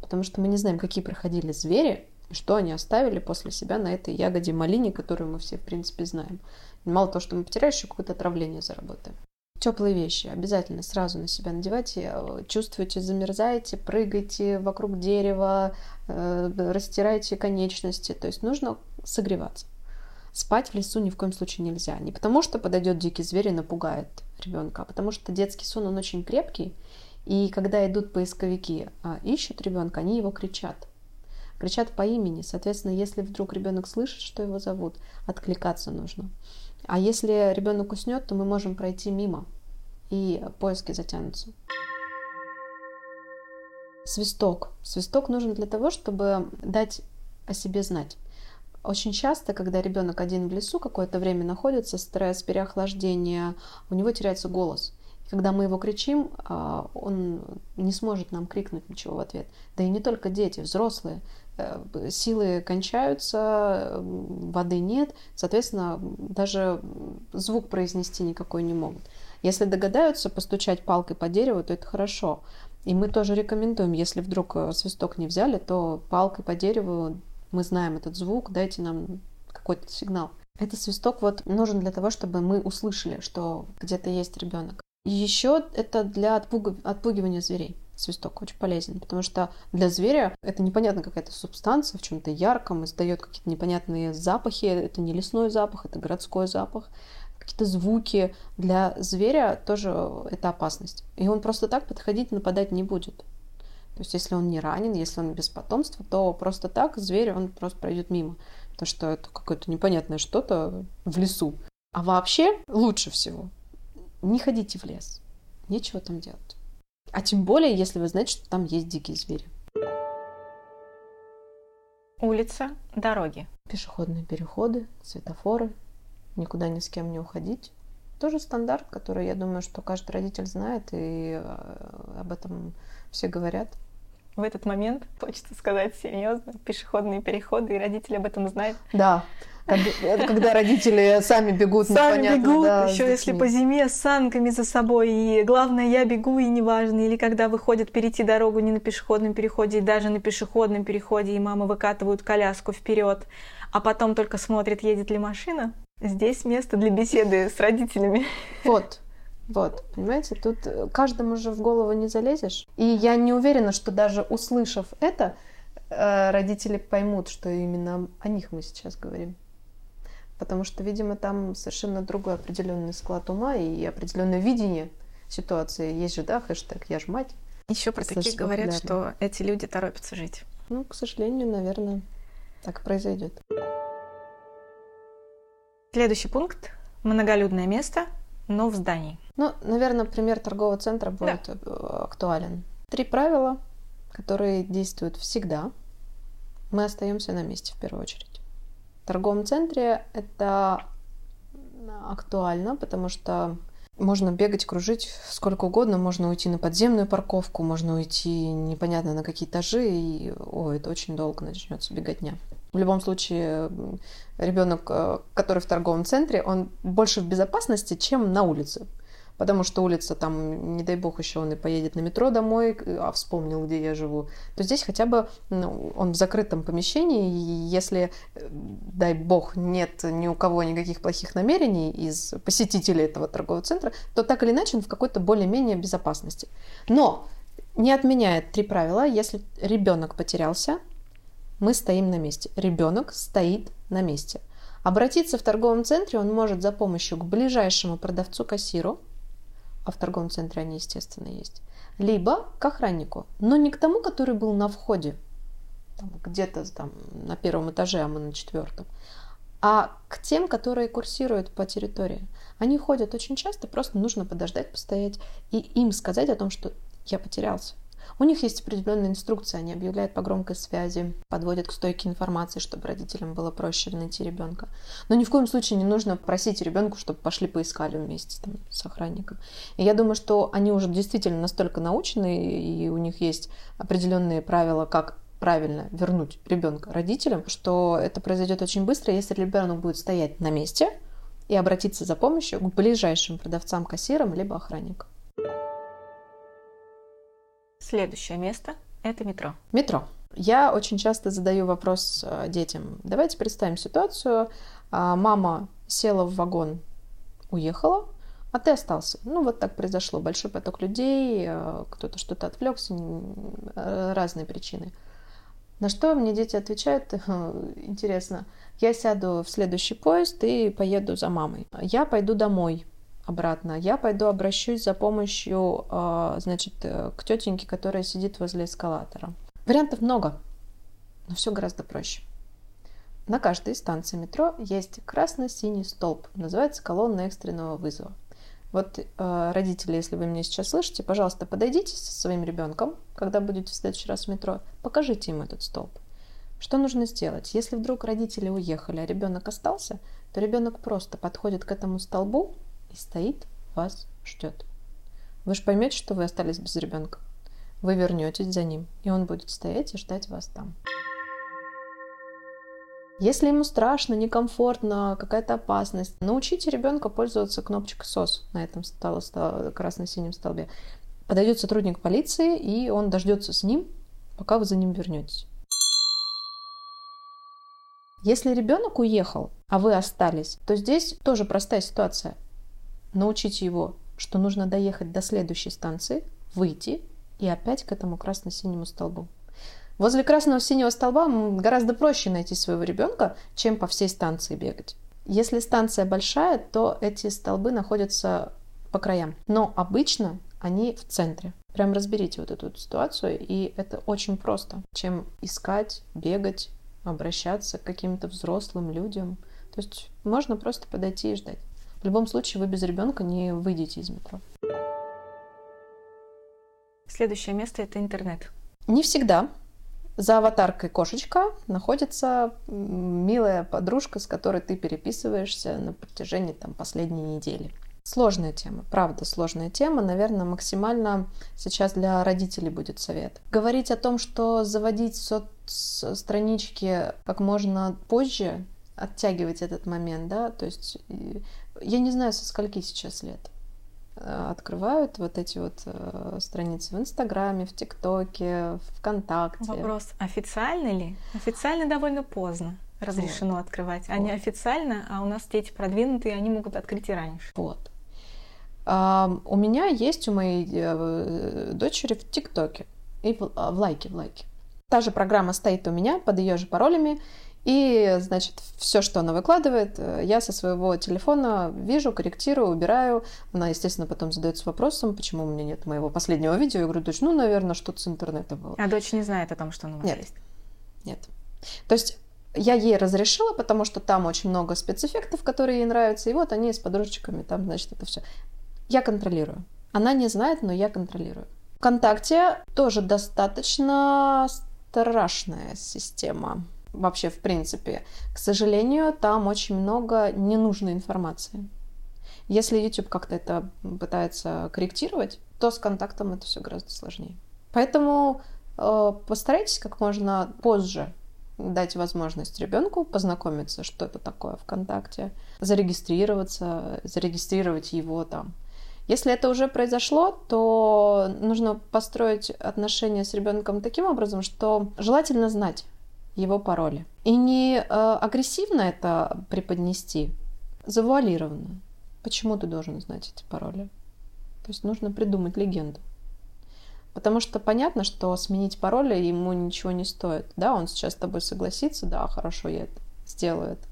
Потому что мы не знаем, какие проходили звери, и что они оставили после себя на этой ягоде малине, которую мы все, в принципе, знаем. мало того, что мы потеряем, еще какое-то отравление заработаем. Теплые вещи обязательно сразу на себя надевайте. Чувствуете, замерзаете, прыгайте вокруг дерева, э, растирайте конечности. То есть нужно согреваться. Спать в лесу ни в коем случае нельзя. Не потому, что подойдет дикий зверь и напугает ребенка, а потому что детский сон, он очень крепкий. И когда идут поисковики, а, ищут ребенка, они его кричат. Кричат по имени. Соответственно, если вдруг ребенок слышит, что его зовут, откликаться нужно. А если ребенок уснет, то мы можем пройти мимо, и поиски затянутся. Свисток. Свисток нужен для того, чтобы дать о себе знать. Очень часто, когда ребенок один в лесу какое-то время находится, стресс, переохлаждение, у него теряется голос. И когда мы его кричим, а, он не сможет нам крикнуть ничего в ответ. Да и не только дети, взрослые. Силы кончаются, воды нет, соответственно, даже звук произнести никакой не могут. Если догадаются постучать палкой по дереву, то это хорошо. И мы тоже рекомендуем, если вдруг э, свисток не взяли, то палкой по дереву мы знаем этот звук, дайте нам какой-то сигнал. Этот свисток вот нужен для того, чтобы мы услышали, что где-то есть ребенок. Еще это для отпугивания зверей свисток очень полезен, потому что для зверя это непонятно какая-то субстанция в чем-то ярком, издает какие-то непонятные запахи. Это не лесной запах, это городской запах, какие-то звуки для зверя тоже это опасность. И он просто так подходить, нападать не будет. То есть если он не ранен, если он без потомства, то просто так зверь, он просто пройдет мимо. Потому что это какое-то непонятное что-то в лесу. А вообще лучше всего не ходите в лес. Нечего там делать. А тем более, если вы знаете, что там есть дикие звери. Улица, дороги. Пешеходные переходы, светофоры, никуда ни с кем не уходить. Тоже стандарт, который, я думаю, что каждый родитель знает, и э, об этом все говорят. В этот момент, хочется сказать серьезно, пешеходные переходы, и родители об этом знают. Да, когда родители сами бегут, сами бегут, да, еще если по зиме с санками за собой, и главное, я бегу, и неважно, или когда выходят перейти дорогу не на пешеходном переходе, и даже на пешеходном переходе, и мамы выкатывают коляску вперед, а потом только смотрит, едет ли машина, здесь место для беседы с родителями. Вот, вот, понимаете, тут каждому же в голову не залезешь. И я не уверена, что даже услышав это, э, родители поймут, что именно о них мы сейчас говорим потому что, видимо, там совершенно другой определенный склад ума и определенное видение ситуации. Есть же, да, хэштег «Я ж мать». Еще про таких говорят, что эти люди торопятся жить. Ну, к сожалению, наверное, так произойдет. Следующий пункт – многолюдное место, но в здании. Ну, наверное, пример торгового центра будет да. Э, актуален. Три правила, которые действуют всегда. Мы остаемся на месте в первую очередь торговом центре это актуально, потому что можно бегать, кружить сколько угодно, можно уйти на подземную парковку, можно уйти непонятно на какие этажи, и о, это очень долго начнется беготня. В любом случае, ребенок, э, который в торговом центре, он больше в безопасности, чем на улице потому что улица там, не дай бог, еще он и поедет на метро домой, а вспомнил, где я живу, то здесь хотя бы ну, он в закрытом помещении, и если, э, дай бог, нет ни у кого никаких плохих намерений из посетителей этого торгового центра, то так или иначе он в какой-то более-менее безопасности. Но не отменяет три правила. Если ребенок потерялся, мы стоим на месте. Ребенок стоит на месте. Обратиться в торговом центре он может за помощью к ближайшему продавцу-кассиру, а в торговом центре они, естественно, есть, либо к охраннику, но не к тому, который был на входе, где-то там на первом этаже, а мы на четвертом, а к тем, которые курсируют по территории. Они ходят очень часто, просто нужно подождать, постоять и им сказать о том, что я потерялся. У них есть определенные инструкции, они объявляют по громкой связи, подводят к стойке информации, чтобы родителям было проще найти ребенка. Но ни в коем случае не нужно просить ребенку, чтобы пошли поискали вместе там, с охранником. И я думаю, что они уже действительно настолько научены, и у них есть определенные правила, как правильно вернуть ребенка родителям, что это произойдет очень быстро, если ребенок будет стоять на месте и обратиться за помощью к ближайшим продавцам-кассирам либо охранникам. Следующее место – это метро. Метро. Я очень часто задаю вопрос э, детям. Давайте представим ситуацию. А, мама села в вагон, уехала, а ты остался. Ну, вот так произошло. Большой поток людей, э, кто-то что-то отвлекся, э, разные причины. На что мне дети отвечают, интересно, я сяду в следующий поезд и поеду за мамой. Я пойду домой обратно. Я пойду обращусь за помощью, а, значит, э, к тетеньке, которая сидит возле эскалатора. Вариантов много, но все гораздо проще. На каждой станции метро есть красно-синий столб, называется колонна экстренного вызова. Вот э, родители, если вы меня сейчас слышите, пожалуйста, подойдите со своим ребенком, когда будете в следующий раз в метро, покажите им этот столб. Что нужно сделать? Если вдруг родители уехали, а ребенок остался, то ребенок просто подходит к этому столбу, стоит, вас ждет. Вы же поймете, что вы остались без ребенка. Вы вернетесь за ним, и он будет стоять и ждать вас там. Если ему страшно, некомфортно, какая-то опасность, научите ребенка пользоваться кнопочкой SOS на этом стало красно-синем столбе. Подойдет сотрудник полиции, и он дождется с ним, пока вы за ним вернетесь. Если ребенок уехал, а вы остались, то здесь тоже простая ситуация научить его, что нужно доехать до следующей станции, выйти и опять к этому красно-синему столбу. Возле красного синего столба гораздо проще найти своего ребенка, чем по всей станции бегать. Если станция большая, то эти столбы находятся по краям. Но обычно они в центре. Прям разберите вот эту ситуацию, и это очень просто, чем искать, бегать, обращаться к каким-то взрослым людям. То есть можно просто подойти и ждать. В любом случае вы без ребенка не выйдете из метро. Следующее место это интернет. Не всегда. За аватаркой кошечка находится милая подружка, с которой ты переписываешься на протяжении там, последней недели. Сложная тема, правда сложная тема. Наверное, максимально сейчас для родителей будет совет. Говорить о том, что заводить соцстранички как можно позже, оттягивать этот момент, да, то есть я не знаю, со скольки сейчас лет э, открывают вот эти вот э, страницы в Инстаграме, в ТикТоке, ВКонтакте. Вопрос, официально ли? Официально довольно поздно разрешено вот. открывать, а вот. официально, а у нас дети продвинутые, они могут открыть и раньше. Вот. А, у меня есть у моей э, дочери в ТикТоке и в, а, в лайке, в лайке. Та же программа стоит у меня под ее же паролями, и, значит, все, что она выкладывает, э, я со своего телефона вижу, корректирую, убираю. Она, естественно, потом задается вопросом, почему у меня нет моего последнего видео. Я говорю, дочь, ну, наверное, что-то с интернета было. А дочь не знает о том, что оно у нет. есть? Нет. То есть я ей разрешила, потому что там очень много спецэффектов, которые ей нравятся, и вот они с подружечками, там, значит, это все. Я контролирую. Она не знает, но я контролирую. ВКонтакте тоже достаточно страшная система вообще в принципе. К сожалению, там очень много ненужной информации. Если YouTube как-то это пытается корректировать, то с контактом это все гораздо сложнее. Поэтому э, постарайтесь как можно позже дать возможность ребенку познакомиться, что это такое ВКонтакте, зарегистрироваться, зарегистрировать его там. Если это уже произошло, то нужно построить отношения с ребенком таким образом, что желательно знать, его пароли. И не э, агрессивно это преподнести, завуалированно. Почему ты должен знать эти пароли? То есть нужно придумать легенду. Потому что понятно, что сменить пароли ему ничего не стоит. Да, он сейчас с тобой согласится, да, хорошо, я это сделаю это.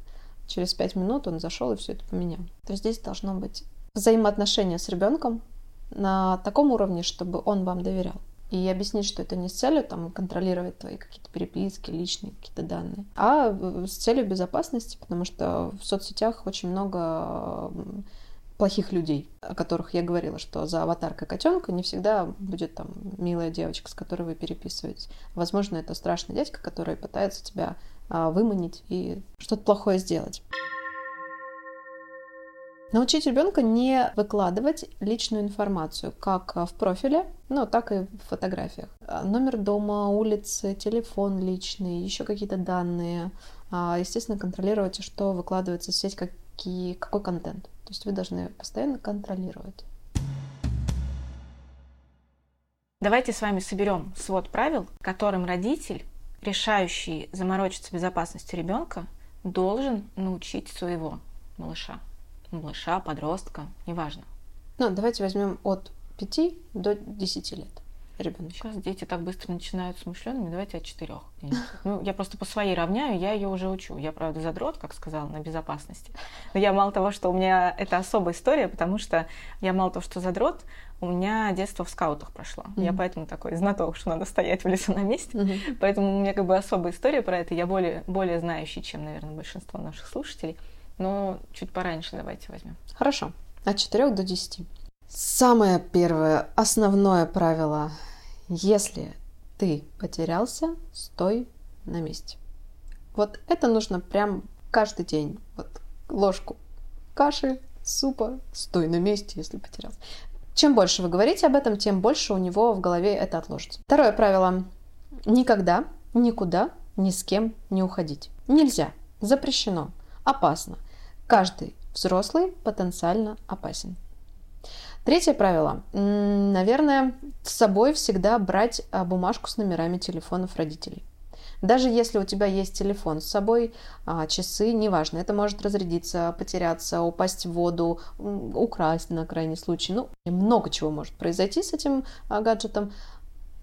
Через пять минут он зашел и все это поменял. То есть здесь должно быть взаимоотношения с ребенком на таком уровне, чтобы он вам доверял и объяснить, что это не с целью там, контролировать твои какие-то переписки, личные какие-то данные, а с целью безопасности, потому что в соцсетях очень много плохих людей, о которых я говорила, что за аватаркой котенка не всегда будет там милая девочка, с которой вы переписываетесь. Возможно, это страшный дядька, который пытается тебя а, выманить и что-то плохое сделать. Научить ребенка не выкладывать личную информацию, как в профиле, ну, так и в фотографиях. А, номер дома, улицы, телефон личный, еще какие-то данные. А, естественно, контролируйте, что выкладывается в сеть, какие, какой контент. То есть вы должны постоянно контролировать. Давайте с вами соберем свод правил, которым родитель, решающий заморочиться безопасностью ребенка, должен научить своего малыша малыша, подростка, неважно. Ну, давайте возьмем от 5 до 10 лет ребенка. Сейчас дети так быстро начинают смышленными, давайте от 4. Ну, я просто по своей равняю, я ее уже учу. Я, правда, задрот, как сказала, на безопасности. Но я мало того, что у меня это особая история, потому что я мало того, что задрот, у меня детство в скаутах прошло. Mm-hmm. Я поэтому такой знаток, что надо стоять в лесу на месте. Mm-hmm. Поэтому у меня как бы особая история про это. Я более, более знающий, чем, наверное, большинство наших слушателей но чуть пораньше давайте возьмем. Хорошо, от 4 до 10. Самое первое, основное правило. Если ты потерялся, стой на месте. Вот это нужно прям каждый день. Вот ложку каши, супа, стой на месте, если потерялся. Чем больше вы говорите об этом, тем больше у него в голове это отложится. Второе правило. Никогда, никуда, ни с кем не уходить. Нельзя. Запрещено. Опасно. Каждый взрослый потенциально опасен. Третье правило. Наверное, с собой всегда брать а, бумажку с номерами телефонов родителей. Даже если у тебя есть телефон с собой, а, часы, неважно, это может разрядиться, потеряться, упасть в воду, украсть на крайний случай. Ну, много чего может произойти с этим а, гаджетом.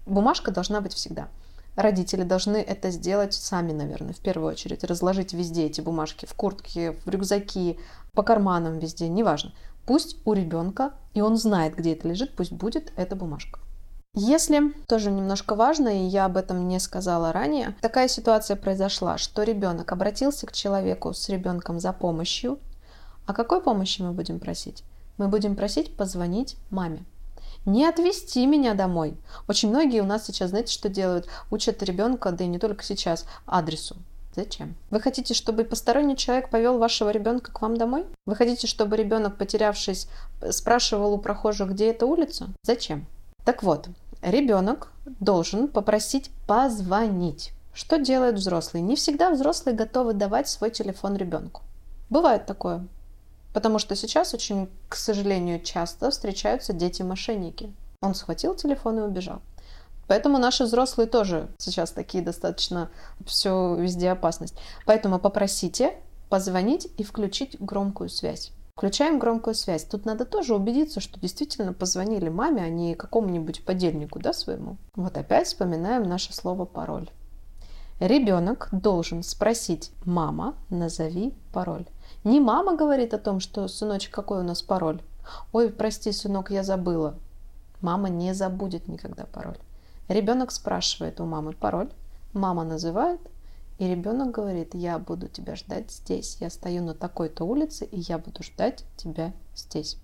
Бумажка должна быть всегда. Родители должны это сделать сами, наверное, в первую очередь. Разложить везде эти бумажки, в куртке, в рюкзаки, по карманам везде, неважно. Пусть у ребенка, и он знает, где это лежит, пусть будет эта бумажка. Если, тоже немножко важно, и я об этом не сказала ранее, такая ситуация произошла, что ребенок обратился к человеку с ребенком за помощью. О какой помощи мы будем просить? Мы будем просить позвонить маме. Не отвезти меня домой. Очень многие у нас сейчас, знаете, что делают? Учат ребенка, да и не только сейчас, адресу. Зачем? Вы хотите, чтобы посторонний человек повел вашего ребенка к вам домой? Вы хотите, чтобы ребенок, потерявшись, спрашивал у прохожих, где эта улица? Зачем? Так вот, ребенок должен попросить позвонить. Что делают взрослые? Не всегда взрослые готовы давать свой телефон ребенку. Бывает такое. Потому что сейчас очень, к сожалению, часто встречаются дети-мошенники. Он схватил телефон и убежал. Поэтому наши взрослые тоже сейчас такие достаточно все везде опасность. Поэтому попросите позвонить и включить громкую связь. Включаем громкую связь. Тут надо тоже убедиться, что действительно позвонили маме, а не какому-нибудь подельнику, да, своему. Вот опять вспоминаем наше слово пароль. Ребенок должен спросить «мама, назови пароль». Не мама говорит о том, что «сыночек, какой у нас пароль?» «Ой, прости, сынок, я забыла». Мама не забудет никогда пароль. Ребенок спрашивает у мамы пароль, мама называет, и ребенок говорит, я буду тебя ждать здесь. Я стою на такой-то улице, и я буду ждать тебя здесь.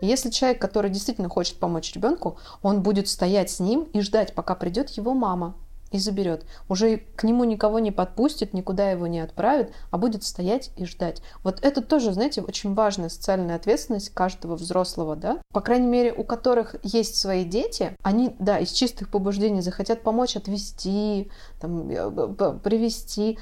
Если человек, который действительно хочет помочь ребенку, он будет стоять с ним и ждать, пока придет его мама, и заберет. Уже к нему никого не подпустит, никуда его не отправит, а будет стоять и ждать. Вот это тоже, знаете, очень важная социальная ответственность каждого взрослого, да? По крайней мере, у которых есть свои дети, они, да, из чистых побуждений захотят помочь отвести, там, э, привести.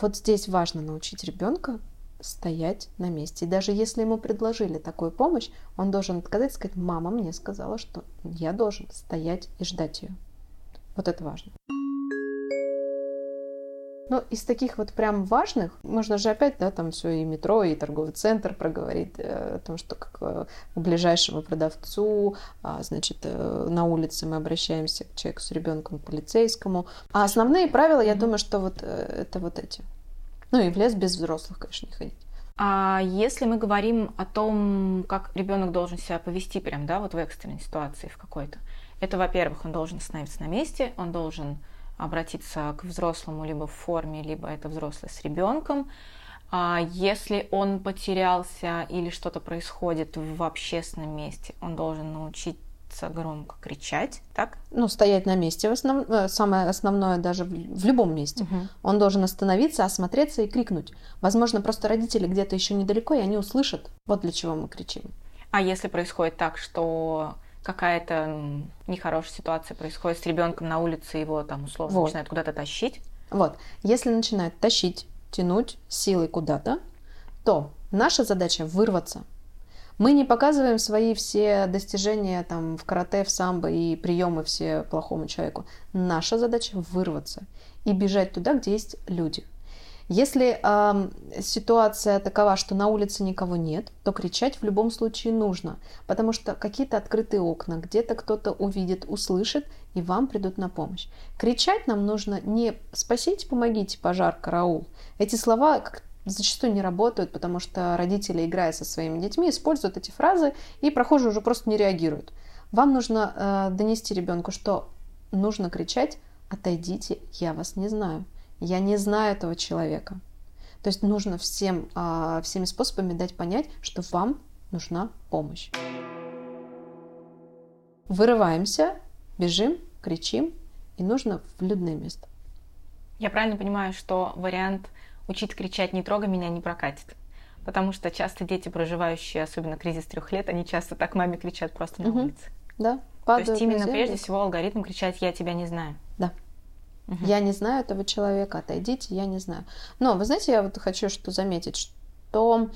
Вот здесь важно научить ребенка стоять на месте. И даже если ему предложили такую помощь, он должен отказать и сказать, мама мне сказала, что я должен стоять и ждать ее. Вот это важно. Но из таких вот прям важных, можно же опять, да, там все и метро, и торговый центр проговорить э, о том, что как э, к ближайшему продавцу, а, значит, э, на улице мы обращаемся к человеку с ребенком, к полицейскому. А основные правила, я думаю, что вот это вот эти. Ну и в лес без взрослых, конечно, не ходить. А если мы говорим о том, как ребенок должен себя повести прям, да, вот в экстренной ситуации в какой-то, это, во-первых, он должен остановиться на месте, он должен обратиться к взрослому либо в форме, либо это взрослый с ребенком. А если он потерялся или что-то происходит в общественном месте, он должен научиться громко кричать, так? Ну, стоять на месте, в основ... Э, самое основное даже в, в любом месте. Угу. Он должен остановиться, осмотреться и крикнуть. Возможно, просто родители где-то еще недалеко, и они услышат. Вот для чего мы кричим. А если происходит так, что какая-то нехорошая ситуация происходит с ребенком на улице, его там условно вот. начинают куда-то тащить. Вот. Если начинают тащить, тянуть силой куда-то, то наша задача вырваться. Мы не показываем свои все достижения там в карате, в самбо и приемы все плохому человеку. Наша задача вырваться и бежать туда, где есть люди – если э, ситуация такова, что на улице никого нет, то кричать в любом случае нужно, потому что какие-то открытые окна, где-то кто-то увидит, услышит, и вам придут на помощь. Кричать нам нужно не «спасите, помогите, пожар, караул». Эти слова зачастую не работают, потому что родители, играя со своими детьми, используют эти фразы, и прохожие уже просто не реагируют. Вам нужно э, донести ребенку, что нужно кричать «отойдите, я вас не знаю». Я не знаю этого человека. То есть нужно всем, а, всеми способами дать понять, что вам нужна помощь. Вырываемся, бежим, кричим, и нужно в людное место. Я правильно понимаю, что вариант учить кричать «не трогай меня» не прокатит? Потому что часто дети, проживающие, особенно кризис трех лет, они часто так маме кричат просто на угу. улице. Да, То есть именно прежде всего алгоритм кричать «я тебя не знаю». Угу. Я не знаю этого человека, отойдите, я не знаю. Но вы знаете, я вот хочу что заметить, что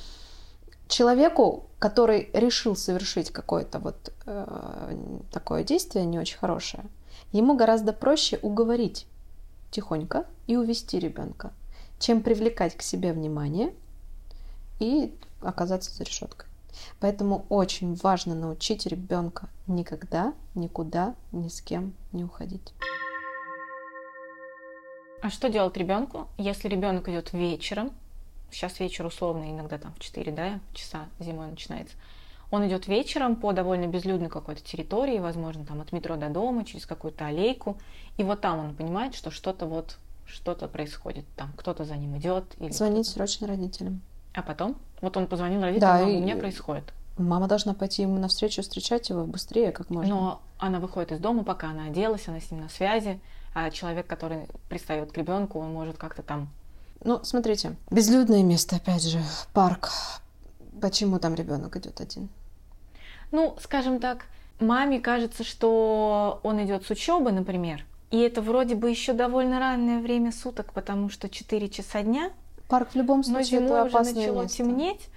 человеку, который решил совершить какое-то вот э, такое действие не очень хорошее, ему гораздо проще уговорить тихонько и увести ребенка, чем привлекать к себе внимание и оказаться за решеткой. Поэтому очень важно научить ребенка никогда, никуда, ни с кем не уходить. А что делать ребенку, если ребенок идет вечером? Сейчас вечер условно, иногда там в 4 да, часа зимой начинается. Он идет вечером по довольно безлюдной какой-то территории, возможно, там от метро до дома, через какую-то аллейку. И вот там он понимает, что что-то вот, что-то происходит там, кто-то за ним идет. Или Звонить срочно родителям. А потом? Вот он позвонил родителям, да, и... у меня происходит. Мама должна пойти ему навстречу, встречать его быстрее, как можно. Но она выходит из дома, пока она оделась, она с ним на связи а человек, который пристает к ребенку, он может как-то там... Ну, смотрите, безлюдное место, опять же, парк. Почему там ребенок идет один? Ну, скажем так, маме кажется, что он идет с учебы, например, и это вроде бы еще довольно раннее время суток, потому что 4 часа дня. Парк в любом случае но это опасное уже начало место. темнеть,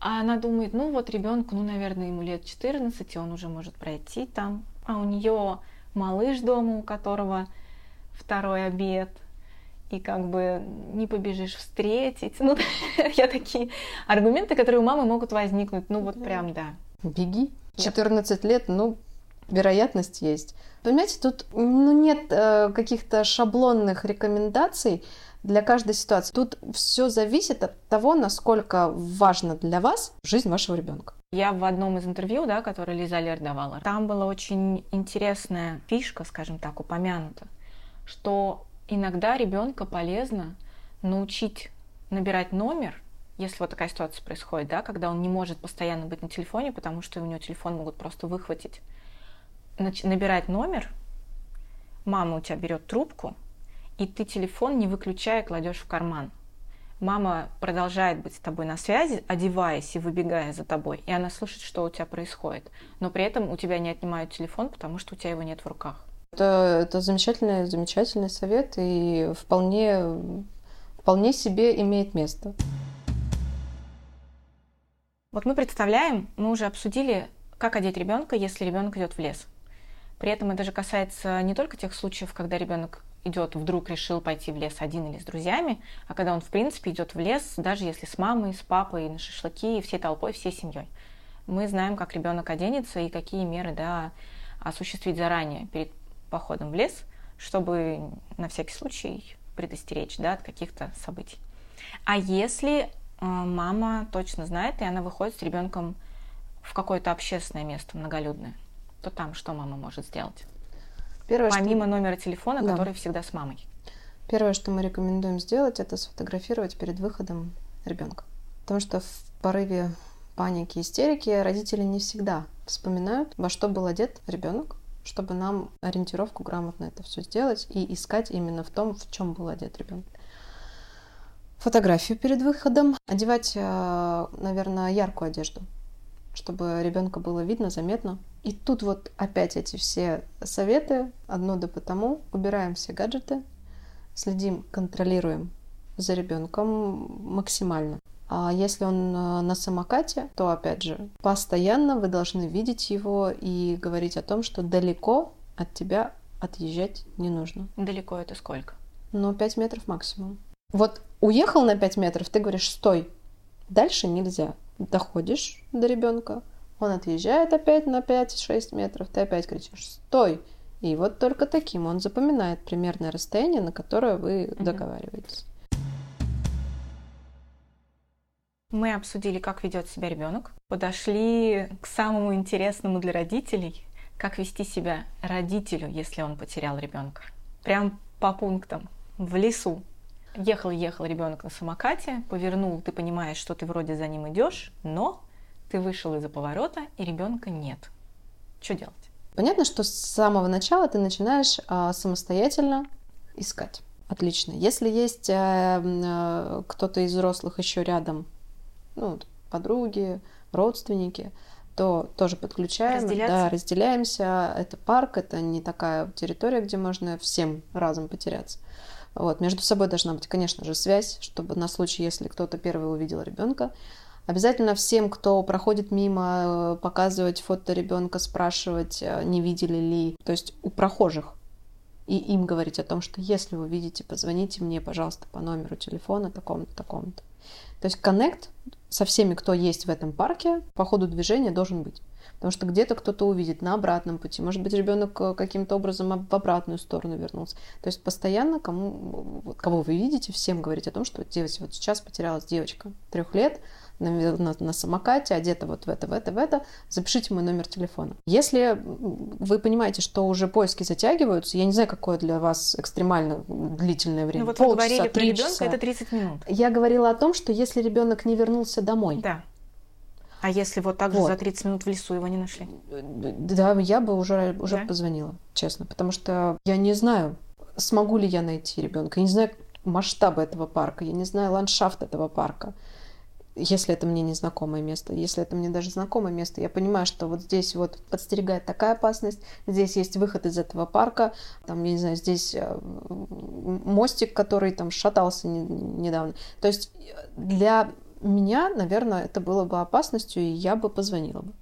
а она думает, ну вот ребенку, ну, наверное, ему лет 14, и он уже может пройти там. А у нее малыш дома, у которого второй обед, и как бы не побежишь встретить. Ну, я такие аргументы, которые у мамы могут возникнуть, ну вот прям да. Беги. 14 лет, ну, вероятность есть. Понимаете, тут ну, нет э, каких-то шаблонных рекомендаций для каждой ситуации. Тут все зависит от того, насколько важно для вас жизнь вашего ребенка. Я в одном из интервью, да, которое Лиза Лер давала, там была очень интересная фишка, скажем так, упомянута что иногда ребенка полезно научить набирать номер, если вот такая ситуация происходит, да, когда он не может постоянно быть на телефоне, потому что у него телефон могут просто выхватить. Набирать номер, мама у тебя берет трубку, и ты телефон не выключая кладешь в карман. Мама продолжает быть с тобой на связи, одеваясь и выбегая за тобой, и она слышит, что у тебя происходит. Но при этом у тебя не отнимают телефон, потому что у тебя его нет в руках. Это, это замечательный, замечательный совет и вполне, вполне себе имеет место. Вот мы представляем, мы уже обсудили, как одеть ребенка, если ребенок идет в лес. При этом это же касается не только тех случаев, когда ребенок идет, вдруг решил пойти в лес один или с друзьями, а когда он, в принципе, идет в лес, даже если с мамой, с папой, на шашлыки, всей толпой, всей семьей. Мы знаем, как ребенок оденется и какие меры да, осуществить заранее перед походом в лес, чтобы на всякий случай предостеречь да, от каких-то событий. А если э, мама точно знает, и она выходит с ребенком в какое-то общественное место, многолюдное, то там что мама может сделать? Первое, Помимо что... номера телефона, да. который всегда с мамой. Первое, что мы рекомендуем сделать, это сфотографировать перед выходом ребенка. Потому что в порыве паники, истерики родители не всегда вспоминают, во что был одет ребенок, чтобы нам ориентировку грамотно это все сделать и искать именно в том, в чем был одет ребенок. Фотографию перед выходом. Одевать, э, наверное, яркую одежду, чтобы ребенка было видно, заметно. И тут вот опять эти все советы, одно да потому, убираем все гаджеты, следим, контролируем за ребенком максимально. А если он э, на самокате, то, опять же, постоянно вы должны видеть его и говорить о том, что далеко от тебя отъезжать не нужно. Далеко это сколько? Ну, 5 метров максимум. Вот уехал на 5 метров, ты говоришь, стой, дальше нельзя. Доходишь до ребенка, он отъезжает опять на 5-6 метров, ты опять кричишь, стой. И вот только таким он запоминает примерное расстояние, на которое вы договариваетесь. Мы обсудили, как ведет себя ребенок, подошли к самому интересному для родителей, как вести себя родителю, если он потерял ребенка. Прям по пунктам. В лесу. Ехал-ехал ребенок на самокате, повернул, ты понимаешь, что ты вроде за ним идешь, но ты вышел из-за поворота, и ребенка нет. Что делать? Понятно, что с самого начала ты начинаешь а, самостоятельно искать. Отлично. Если есть а, а, кто-то из взрослых еще рядом, ну, подруги, родственники, то тоже подключаем, да, разделяемся. Это парк, это не такая территория, где можно всем разом потеряться. Вот, между собой должна быть, конечно же, связь, чтобы на случай, если кто-то первый увидел ребенка, Обязательно всем, кто проходит мимо, показывать фото ребенка, спрашивать, э, не видели ли, то есть у прохожих, и им говорить о том, что если вы видите, позвоните мне, пожалуйста, по номеру телефона такому-то, такому-то. То есть коннект со всеми, кто есть в этом парке, по ходу движения должен быть. Потому что где-то кто-то увидит на обратном пути. Может быть, ребенок э, каким-то образом в обратную сторону вернулся. То есть постоянно, кому, кого вы видите, всем говорить о том, что девочка, вот сейчас потерялась девочка трех лет, на, на, на самокате, одета вот в это, в это, в это, запишите мой номер телефона. Если вы понимаете, что уже поиски затягиваются, я не знаю, какое для вас экстремально длительное время. Ну вот Полчаса, вы говорили про ребенка, это 30 минут. Я говорила о том, что если ребенок не вернулся домой, да. А если вот так же вот. за 30 минут в лесу его не нашли? Да, я бы уже, уже да? позвонила, честно. Потому что я не знаю, смогу ли я найти ребенка. Я не знаю масштаба этого парка, я не знаю ландшафт этого парка. Если это мне незнакомое место, если это мне даже знакомое место, я понимаю, что вот здесь вот подстерегает такая опасность, здесь есть выход из этого парка, там, я не знаю, здесь э, мостик, который там шатался недавно. То есть для меня, наверное, это было бы опасностью, и я бы позвонила бы.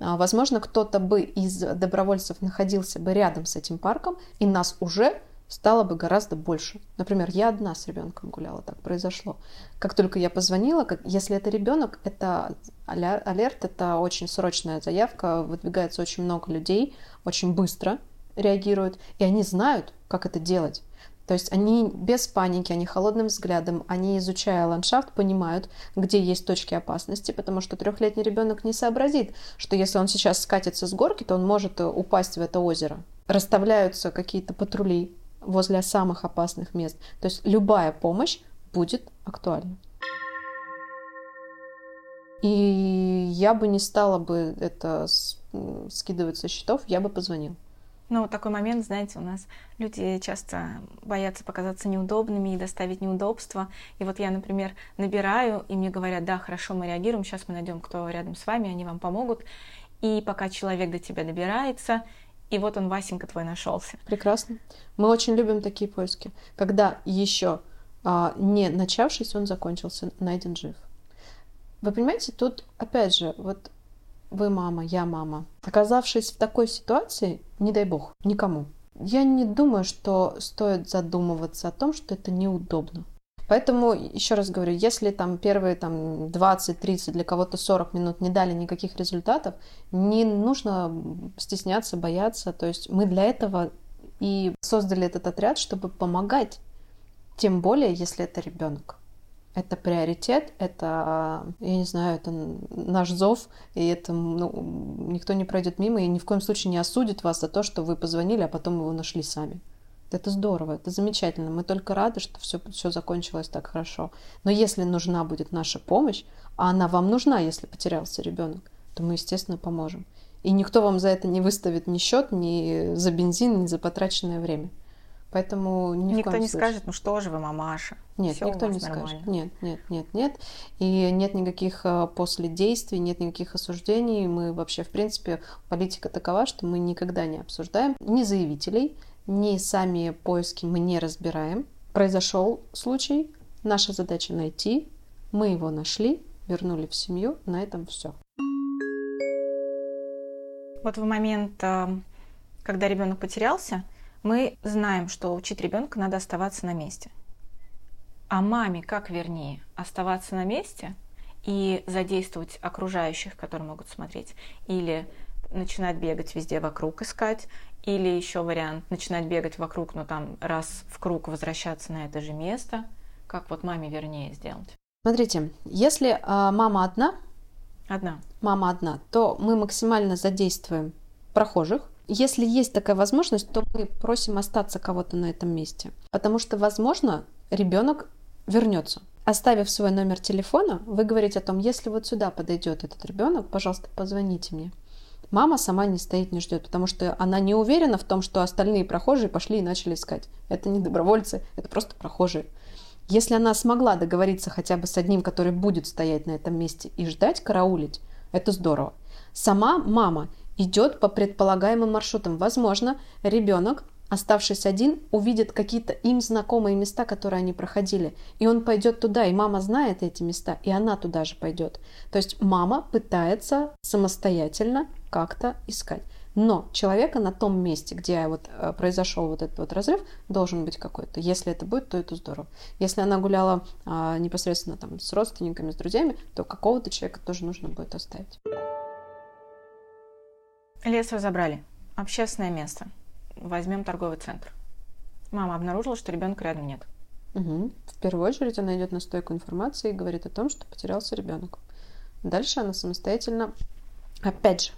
А, возможно, кто-то бы из добровольцев находился бы рядом с этим парком, и нас уже стало бы гораздо больше. Например, я одна с ребенком гуляла, так произошло. Как только я позвонила, как, если это ребенок, это алерт, это очень срочная заявка, выдвигается очень много людей, очень быстро реагируют, и они знают, как это делать. То есть они без паники, они холодным взглядом, они, изучая ландшафт, понимают, где есть точки опасности, потому что трехлетний ребенок не сообразит, что если он сейчас скатится с горки, то он может упасть в это озеро. Расставляются какие-то патрули возле самых опасных мест. То есть любая помощь будет актуальна. И я бы не стала бы это скидывать со счетов, я бы позвонил. Ну, такой момент, знаете, у нас люди часто боятся показаться неудобными и доставить неудобства. И вот я, например, набираю, и мне говорят, да, хорошо, мы реагируем, сейчас мы найдем, кто рядом с вами, они вам помогут. И пока человек до тебя добирается, и вот он, Васенька твой, нашелся. Прекрасно. Мы очень любим такие поиски. Когда еще а, не начавшись, он закончился, найден жив. Вы понимаете, тут, опять же, вот вы мама, я мама. Оказавшись в такой ситуации, не дай бог, никому. Я не думаю, что стоит задумываться о том, что это неудобно. Поэтому, еще раз говорю, если там первые там, 20-30, для кого-то 40 минут не дали никаких результатов, не нужно стесняться, бояться. То есть мы для этого и создали этот отряд, чтобы помогать, тем более, если это ребенок это приоритет, это, я не знаю, это наш зов, и это ну, никто не пройдет мимо и ни в коем случае не осудит вас за то, что вы позвонили, а потом его нашли сами. Это здорово, это замечательно. Мы только рады, что все, все закончилось так хорошо. Но если нужна будет наша помощь, а она вам нужна, если потерялся ребенок, то мы, естественно, поможем. И никто вам за это не выставит ни счет, ни за бензин, ни за потраченное время. Поэтому ни никто не случае. скажет, ну что же вы, мамаша. Нет, Всё никто не нормально. скажет. Нет, нет, нет, нет. И нет никаких э, после действий, нет никаких осуждений. Мы вообще, в принципе, политика такова, что мы никогда не обсуждаем ни заявителей, ни сами поиски мы не разбираем. Произошел случай, наша задача найти, мы его нашли, вернули в семью, на этом все. Вот в момент, э, когда ребенок потерялся, мы знаем, что учить ребенка надо оставаться на месте. А маме как вернее оставаться на месте и задействовать окружающих, которые могут смотреть, или начинать бегать везде вокруг искать, или еще вариант начинать бегать вокруг, но там раз в круг возвращаться на это же место. Как вот маме вернее сделать? Смотрите, если э, мама одна, одна, мама одна, то мы максимально задействуем прохожих, если есть такая возможность, то мы просим остаться кого-то на этом месте. Потому что, возможно, ребенок вернется. Оставив свой номер телефона, вы говорите о том, если вот сюда подойдет этот ребенок, пожалуйста, позвоните мне. Мама сама не стоит, не ждет, потому что она не уверена в том, что остальные прохожие пошли и начали искать. Это не добровольцы, это просто прохожие. Если она смогла договориться хотя бы с одним, который будет стоять на этом месте и ждать, караулить, это здорово. Сама мама идет по предполагаемым маршрутам. Возможно, ребенок, оставшись один, увидит какие-то им знакомые места, которые они проходили. И он пойдет туда, и мама знает эти места, и она туда же пойдет. То есть мама пытается самостоятельно как-то искать. Но человека на том месте, где вот э, произошел вот этот вот разрыв, должен быть какой-то. Если это будет, то это здорово. Если она гуляла а, непосредственно там с родственниками, с друзьями, то какого-то человека тоже нужно будет оставить. Лес разобрали. Общественное место. Возьмем торговый центр. Мама обнаружила, что ребенка рядом нет. Угу. В первую очередь она идет на стойку информации и говорит о том, что потерялся ребенок. Дальше она самостоятельно, опять же,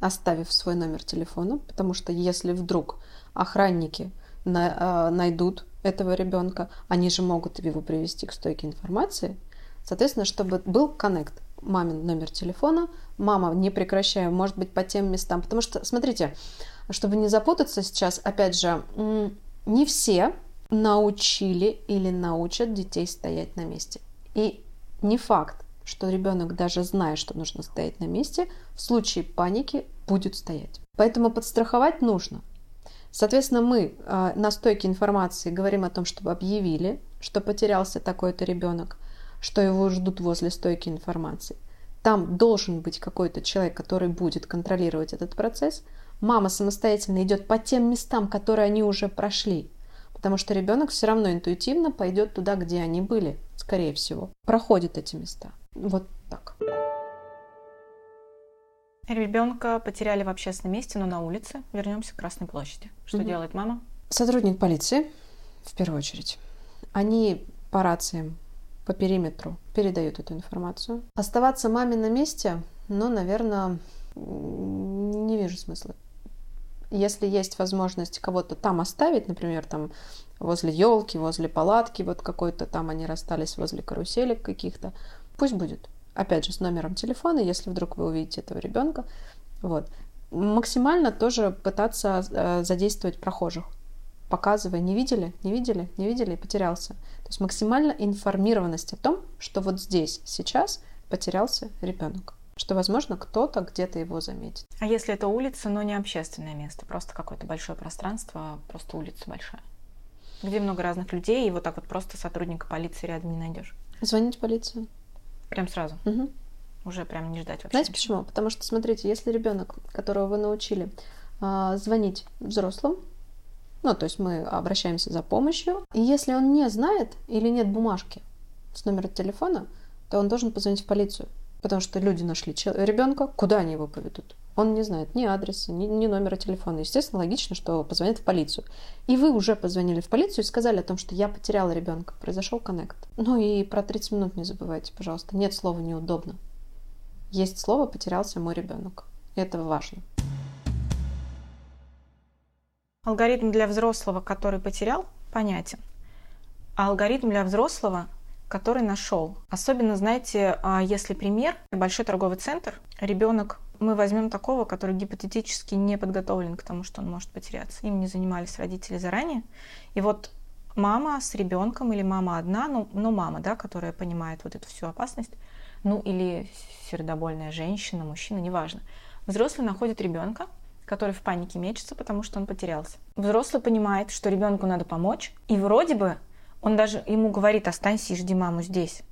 оставив свой номер телефона, потому что если вдруг охранники на, э, найдут этого ребенка, они же могут его привести к стойке информации, соответственно, чтобы был коннект, мамин номер телефона, мама, не прекращая, может быть, по тем местам, потому что, смотрите, чтобы не запутаться сейчас, опять же, не все научили или научат детей стоять на месте. И не факт, что ребенок, даже зная, что нужно стоять на месте, в случае паники будет стоять. Поэтому подстраховать нужно. Соответственно, мы э, на стойке информации говорим о том, чтобы объявили, что потерялся такой-то ребенок, что его ждут возле стойки информации. Там должен быть какой-то человек, который будет контролировать этот процесс. Мама самостоятельно идет по тем местам, которые они уже прошли. Потому что ребенок все равно интуитивно пойдет туда, где они были, скорее всего. Проходит эти места. Вот так. Ребенка потеряли в общественном месте, но на улице. Вернемся к Красной площади. Что угу. делает мама? Сотрудник полиции, в первую очередь. Они по рациям, по периметру передают эту информацию. Оставаться маме на месте, ну, наверное, не вижу смысла. Если есть возможность кого-то там оставить, например, там возле елки, возле палатки, вот какой-то там они расстались возле каруселек каких-то, пусть будет. Опять же, с номером телефона, если вдруг вы увидите этого ребенка. Вот. Максимально тоже пытаться э, задействовать прохожих, показывая, не видели, не видели, не видели и потерялся. То есть максимально информированность о том, что вот здесь, сейчас потерялся ребенок что, возможно, кто-то где-то его заметит. А если это улица, но не общественное место, просто какое-то большое пространство, просто улица большая, где много разных людей, и вот так вот просто сотрудника полиции рядом не найдешь? Звонить в полицию. Прям сразу? Угу. Уже прям не ждать вообще. Знаете почему? Потому что, смотрите, если ребенок, которого вы научили а, звонить взрослым, ну, то есть мы обращаемся за помощью, и если он не знает или нет бумажки с номером телефона, то он должен позвонить в полицию. Потому что люди нашли ребенка, куда они его поведут? Он не знает ни адреса, ни, ни номера телефона. Естественно, логично, что позвонят в полицию. И вы уже позвонили в полицию и сказали о том, что я потеряла ребенка. Произошел коннект. Ну и про 30 минут не забывайте, пожалуйста. Нет слова неудобно. Есть слово «потерялся мой ребенок». И это важно. Алгоритм для взрослого, который потерял, понятен. А алгоритм для взрослого который нашел. Особенно, знаете, а, если пример, большой торговый центр, ребенок, мы возьмем такого, который гипотетически не подготовлен к тому, что он может потеряться. Им не занимались родители заранее. И вот мама с ребенком или мама одна, ну, ну мама, да, которая понимает вот эту всю опасность, ну или сердобольная женщина, мужчина, неважно. Взрослый находит ребенка, который в панике мечется, потому что он потерялся. Взрослый понимает, что ребенку надо помочь, и вроде бы он даже ему говорит, останься и жди маму здесь.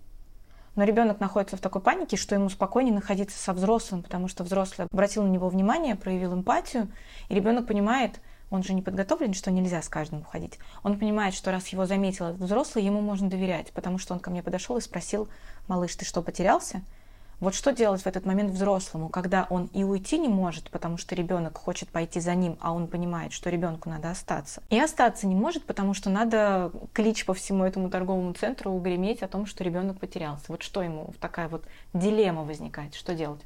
Но ребенок находится в такой панике, что ему спокойнее находиться со взрослым, потому что взрослый обратил на него внимание, проявил эмпатию, и ребенок понимает, он же не подготовлен, что нельзя с каждым уходить. Он понимает, что раз его заметил этот взрослый, ему можно доверять, потому что он ко мне подошел и спросил, малыш, ты что, потерялся? Вот что делать в этот момент взрослому, когда он и уйти не может, потому что ребенок хочет пойти за ним, а он понимает, что ребенку надо остаться. И остаться не может, потому что надо клич по всему этому торговому центру угреметь о том, что ребенок потерялся. Вот что ему такая вот дилемма возникает, что делать?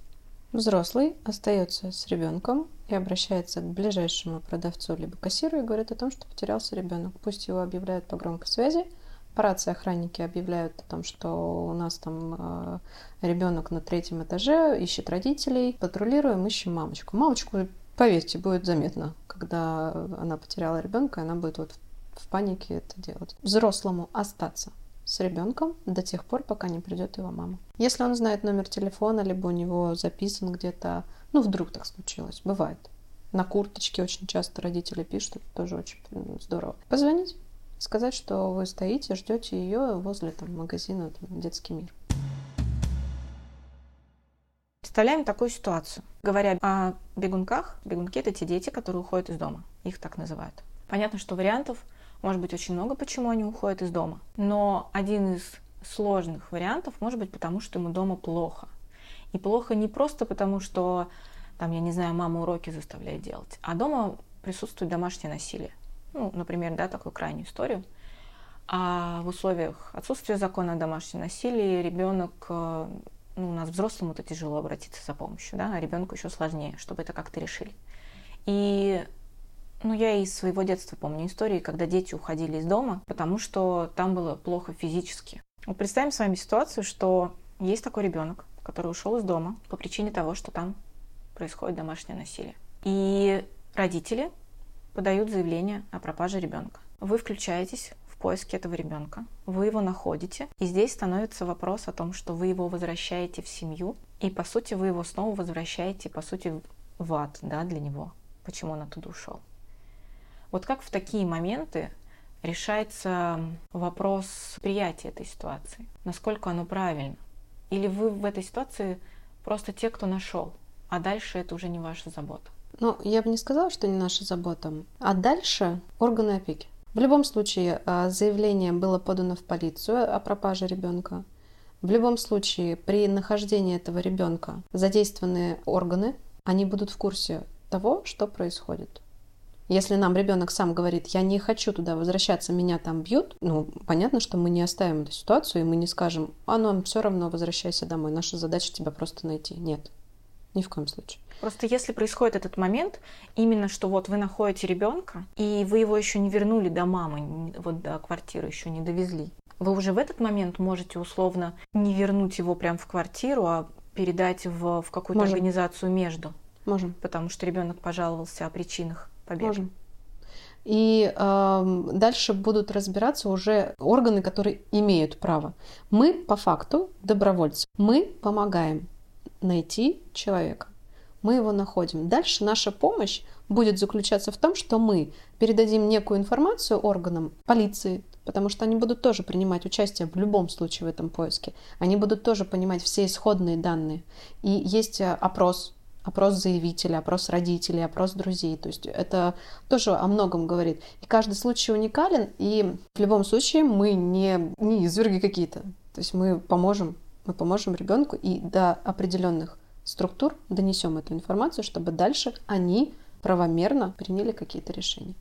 Взрослый остается с ребенком и обращается к ближайшему продавцу либо кассиру и говорит о том, что потерялся ребенок. Пусть его объявляют по громкой связи, по рации охранники объявляют о том, что у нас там э, ребенок на третьем этаже ищет родителей. Патрулируем, ищем мамочку. Мамочку, поверьте, будет заметно, когда она потеряла ребенка, она будет вот в панике это делать. Взрослому остаться с ребенком до тех пор, пока не придет его мама. Если он знает номер телефона, либо у него записан где-то, ну вдруг так случилось, бывает. На курточке очень часто родители пишут, это тоже очень здорово. Позвонить, сказать, что вы стоите, ждете ее возле там, магазина там, «Детский мир». Представляем такую ситуацию. Говоря о бегунках, бегунки — это те дети, которые уходят из дома. Их так называют. Понятно, что вариантов может быть очень много, почему они уходят из дома. Но один из сложных вариантов может быть потому, что ему дома плохо. И плохо не просто потому, что, там, я не знаю, мама уроки заставляет делать, а дома присутствует домашнее насилие. Ну, например, да, такую крайнюю историю. А в условиях отсутствия закона о домашнем насилии ребенок, э, ну, у нас взрослому это тяжело обратиться за помощью, да, а ребенку еще сложнее, чтобы это как-то решили. И ну, я из своего детства помню истории, когда дети уходили из дома, потому что там было плохо физически. Вот представим с вами ситуацию, что есть такой ребенок, который ушел из дома по причине того, что там происходит домашнее насилие. И родители подают заявление о пропаже ребенка. Вы включаетесь в поиски этого ребенка, вы его находите, и здесь становится вопрос о том, что вы его возвращаете в семью, и по сути вы его снова возвращаете, по сути, в ад, да, для него, почему он оттуда ушел. Вот как в такие моменты решается вопрос приятия этой ситуации? Насколько оно правильно? Или вы в этой ситуации просто те, кто нашел, а дальше это уже не ваша забота? Ну, я бы не сказала, что не наша забота. А дальше органы опеки. В любом случае, а, заявление было подано в полицию о пропаже ребенка. В любом случае, при нахождении этого ребенка задействованные органы, они будут в курсе того, что происходит. Если нам ребенок сам говорит, я не хочу туда возвращаться, меня там бьют, ну, понятно, что мы не оставим эту ситуацию, и мы не скажем, а ну, все равно возвращайся домой, наша задача тебя просто найти. Нет, ни в коем случае. Просто если происходит этот момент, именно что вот вы находите ребенка, и вы его еще не вернули до мамы, вот до квартиры еще не довезли, вы уже в этот момент можете условно не вернуть его прямо в квартиру, а передать в, в какую-то Можем. организацию между. Можем. Потому что ребенок пожаловался о причинах победы. Можем. И э, дальше будут разбираться уже органы, которые имеют право. Мы по факту добровольцы. Мы помогаем найти человека. Мы его находим. Дальше наша помощь будет заключаться в том, что мы передадим некую информацию органам полиции, потому что они будут тоже принимать участие в любом случае в этом поиске. Они будут тоже понимать все исходные данные. И есть э, опрос опрос заявителя, опрос родителей, опрос друзей. То есть это тоже о многом говорит. И каждый случай уникален, и в любом случае мы не, не изверги какие-то. То есть мы поможем, мы поможем ребенку и до определенных структур донесем эту информацию, чтобы дальше они правомерно приняли какие-то решения.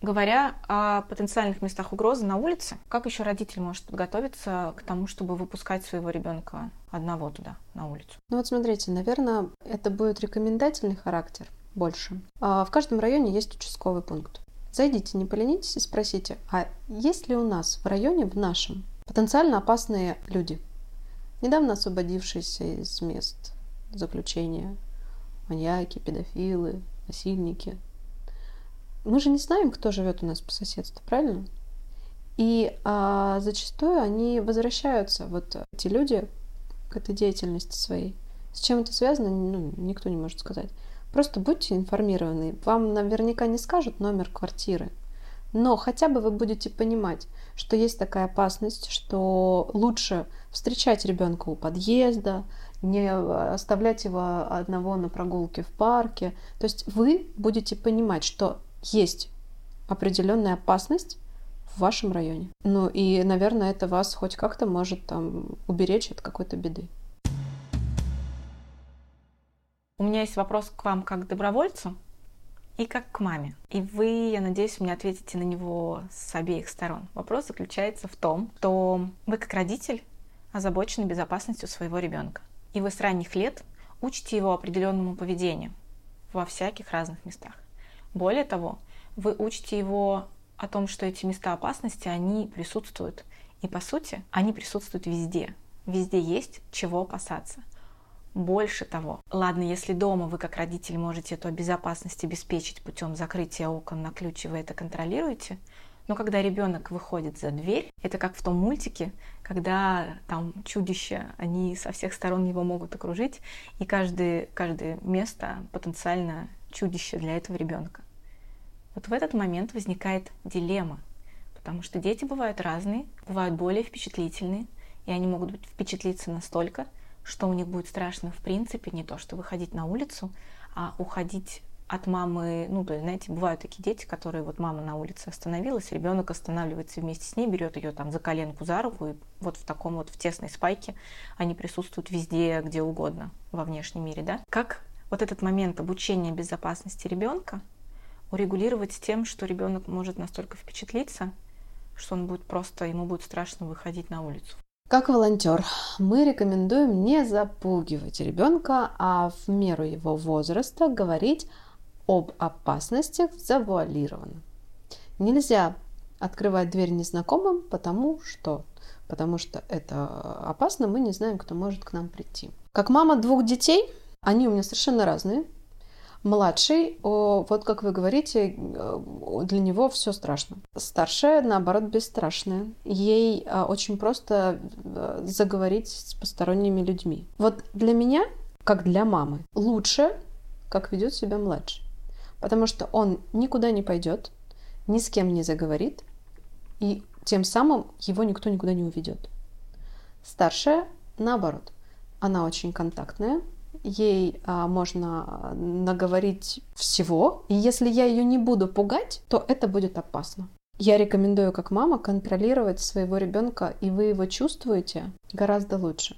Говоря о потенциальных местах угрозы на улице, как еще родитель может подготовиться к тому, чтобы выпускать своего ребенка одного туда, на улицу? Ну вот смотрите, наверное, это будет рекомендательный характер больше. А в каждом районе есть участковый пункт. Зайдите, не поленитесь и спросите, а есть ли у нас в районе, в нашем, потенциально опасные люди, недавно освободившиеся из мест заключения, маньяки, педофилы, насильники, мы же не знаем, кто живет у нас по соседству, правильно? И а, зачастую они возвращаются, вот эти люди, к этой деятельности своей. С чем это связано, ну, никто не может сказать. Просто будьте информированы. Вам наверняка не скажут номер квартиры, но хотя бы вы будете понимать, что есть такая опасность, что лучше встречать ребенка у подъезда, не оставлять его одного на прогулке в парке. То есть вы будете понимать, что есть определенная опасность в вашем районе. Ну и, наверное, это вас хоть как-то может там уберечь от какой-то беды. У меня есть вопрос к вам как к добровольцу и как к маме. И вы, я надеюсь, мне ответите на него с обеих сторон. Вопрос заключается в том, что вы как родитель озабочены безопасностью своего ребенка. И вы с ранних лет учите его определенному поведению во всяких разных местах. Более того, вы учите его о том, что эти места опасности, они присутствуют. И по сути, они присутствуют везде. Везде есть чего опасаться. Больше того, ладно, если дома вы как родитель можете эту безопасность обеспечить путем закрытия окон на ключ, и вы это контролируете, но когда ребенок выходит за дверь, это как в том мультике, когда там чудища, они со всех сторон его могут окружить, и каждое, каждое место потенциально чудище для этого ребенка. Вот в этот момент возникает дилемма, потому что дети бывают разные, бывают более впечатлительные, и они могут впечатлиться настолько, что у них будет страшно в принципе не то, что выходить на улицу, а уходить от мамы, ну, то есть, знаете, бывают такие дети, которые вот мама на улице остановилась, ребенок останавливается вместе с ней, берет ее там за коленку, за руку, и вот в таком вот в тесной спайке они присутствуют везде, где угодно во внешнем мире, да? Как вот этот момент обучения безопасности ребенка урегулировать с тем, что ребенок может настолько впечатлиться, что он будет просто, ему будет страшно выходить на улицу. Как волонтер мы рекомендуем не запугивать ребенка, а в меру его возраста говорить об опасностях завуалированно. Нельзя открывать дверь незнакомым, потому что потому что это опасно, мы не знаем, кто может к нам прийти. Как мама двух детей, они у меня совершенно разные. Младший, вот как вы говорите, э, для него все страшно. Старшая, наоборот, бесстрашная. Ей а, очень просто э, заговорить с посторонними людьми. Вот для меня, как для мамы, лучше, как ведет себя младший. Потому что он никуда не пойдет, ни с кем не заговорит, и тем самым его никто никуда не уведет. Старшая, наоборот, она очень контактная, ей а, можно наговорить всего, и если я ее не буду пугать, то это будет опасно. Я рекомендую как мама контролировать своего ребенка, и вы его чувствуете гораздо лучше.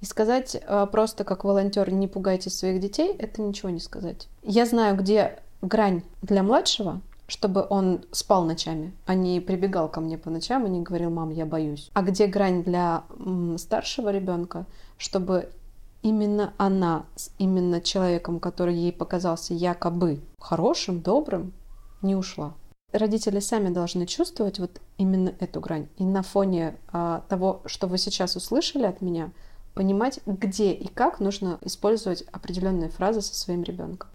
И сказать а, просто как волонтер не пугайте своих детей, это ничего не сказать. Я знаю, где грань для младшего, чтобы он спал ночами, а не прибегал ко мне по ночам и не говорил, мам, я боюсь. А где грань для старшего ребенка, чтобы именно она с именно человеком, который ей показался якобы хорошим, добрым, не ушла. Родители сами должны чувствовать вот именно эту грань. И на фоне а, того, что вы сейчас услышали от меня, понимать, где и как нужно использовать определенные фразы со своим ребенком.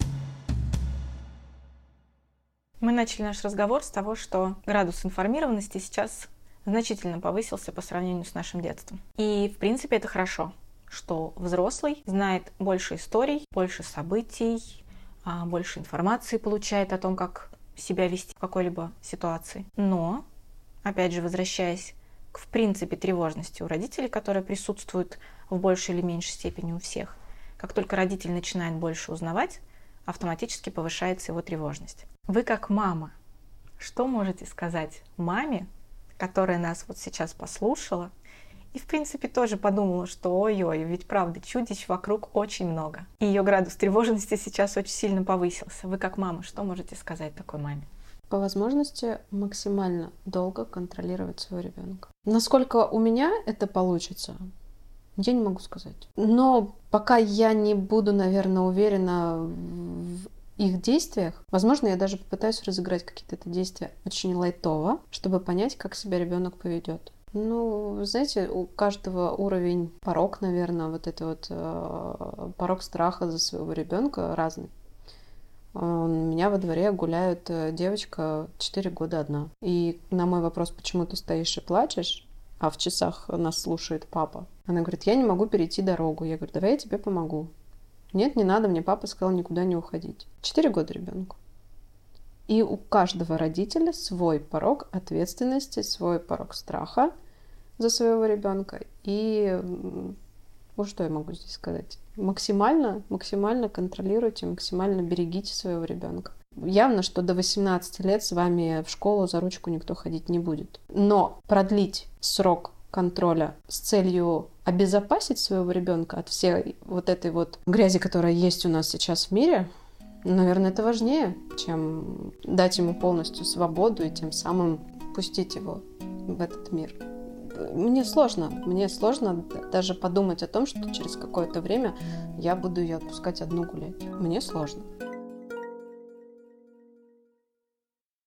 Мы начали наш разговор с того, что градус информированности сейчас значительно повысился по сравнению с нашим детством. И, в принципе, это хорошо, что взрослый знает больше историй, больше событий, а, больше информации получает о том, как себя вести в какой-либо ситуации. Но, опять же, возвращаясь к, в принципе, тревожности у родителей, которая присутствует в большей или меньшей степени у всех, как только родитель начинает больше узнавать, автоматически повышается его тревожность. Вы как мама, что можете сказать маме, которая нас вот сейчас послушала и, в принципе, тоже подумала, что ой-ой, ведь правда, чудищ вокруг очень много. И ее градус тревожности сейчас очень сильно повысился. Вы как мама, что можете сказать такой маме? По возможности максимально долго контролировать своего ребенка. Насколько у меня это получится, я не могу сказать. Но пока я не буду, наверное, уверена в их действиях. Возможно, я даже попытаюсь разыграть какие-то действия очень лайтово, чтобы понять, как себя ребенок поведет. Ну, знаете, у каждого уровень порог, наверное, вот это вот э, порог страха за своего ребенка разный. У меня во дворе гуляет э, девочка 4 года одна. И на мой вопрос, почему ты стоишь и плачешь, а в часах нас слушает папа, она говорит, я не могу перейти дорогу. Я говорю, давай я тебе помогу. Нет, не надо, мне папа сказал никуда не уходить. Четыре года ребенку. И у каждого родителя свой порог ответственности, свой порог страха за своего ребенка. И ну что я могу здесь сказать? Максимально, максимально контролируйте, максимально берегите своего ребенка. Явно, что до 18 лет с вами в школу за ручку никто ходить не будет. Но продлить срок контроля с целью обезопасить своего ребенка от всей вот этой вот грязи, которая есть у нас сейчас в мире, наверное, это важнее, чем дать ему полностью свободу и тем самым пустить его в этот мир. Мне сложно, мне сложно даже подумать о том, что через какое-то время я буду ее отпускать одну гулять. Мне сложно.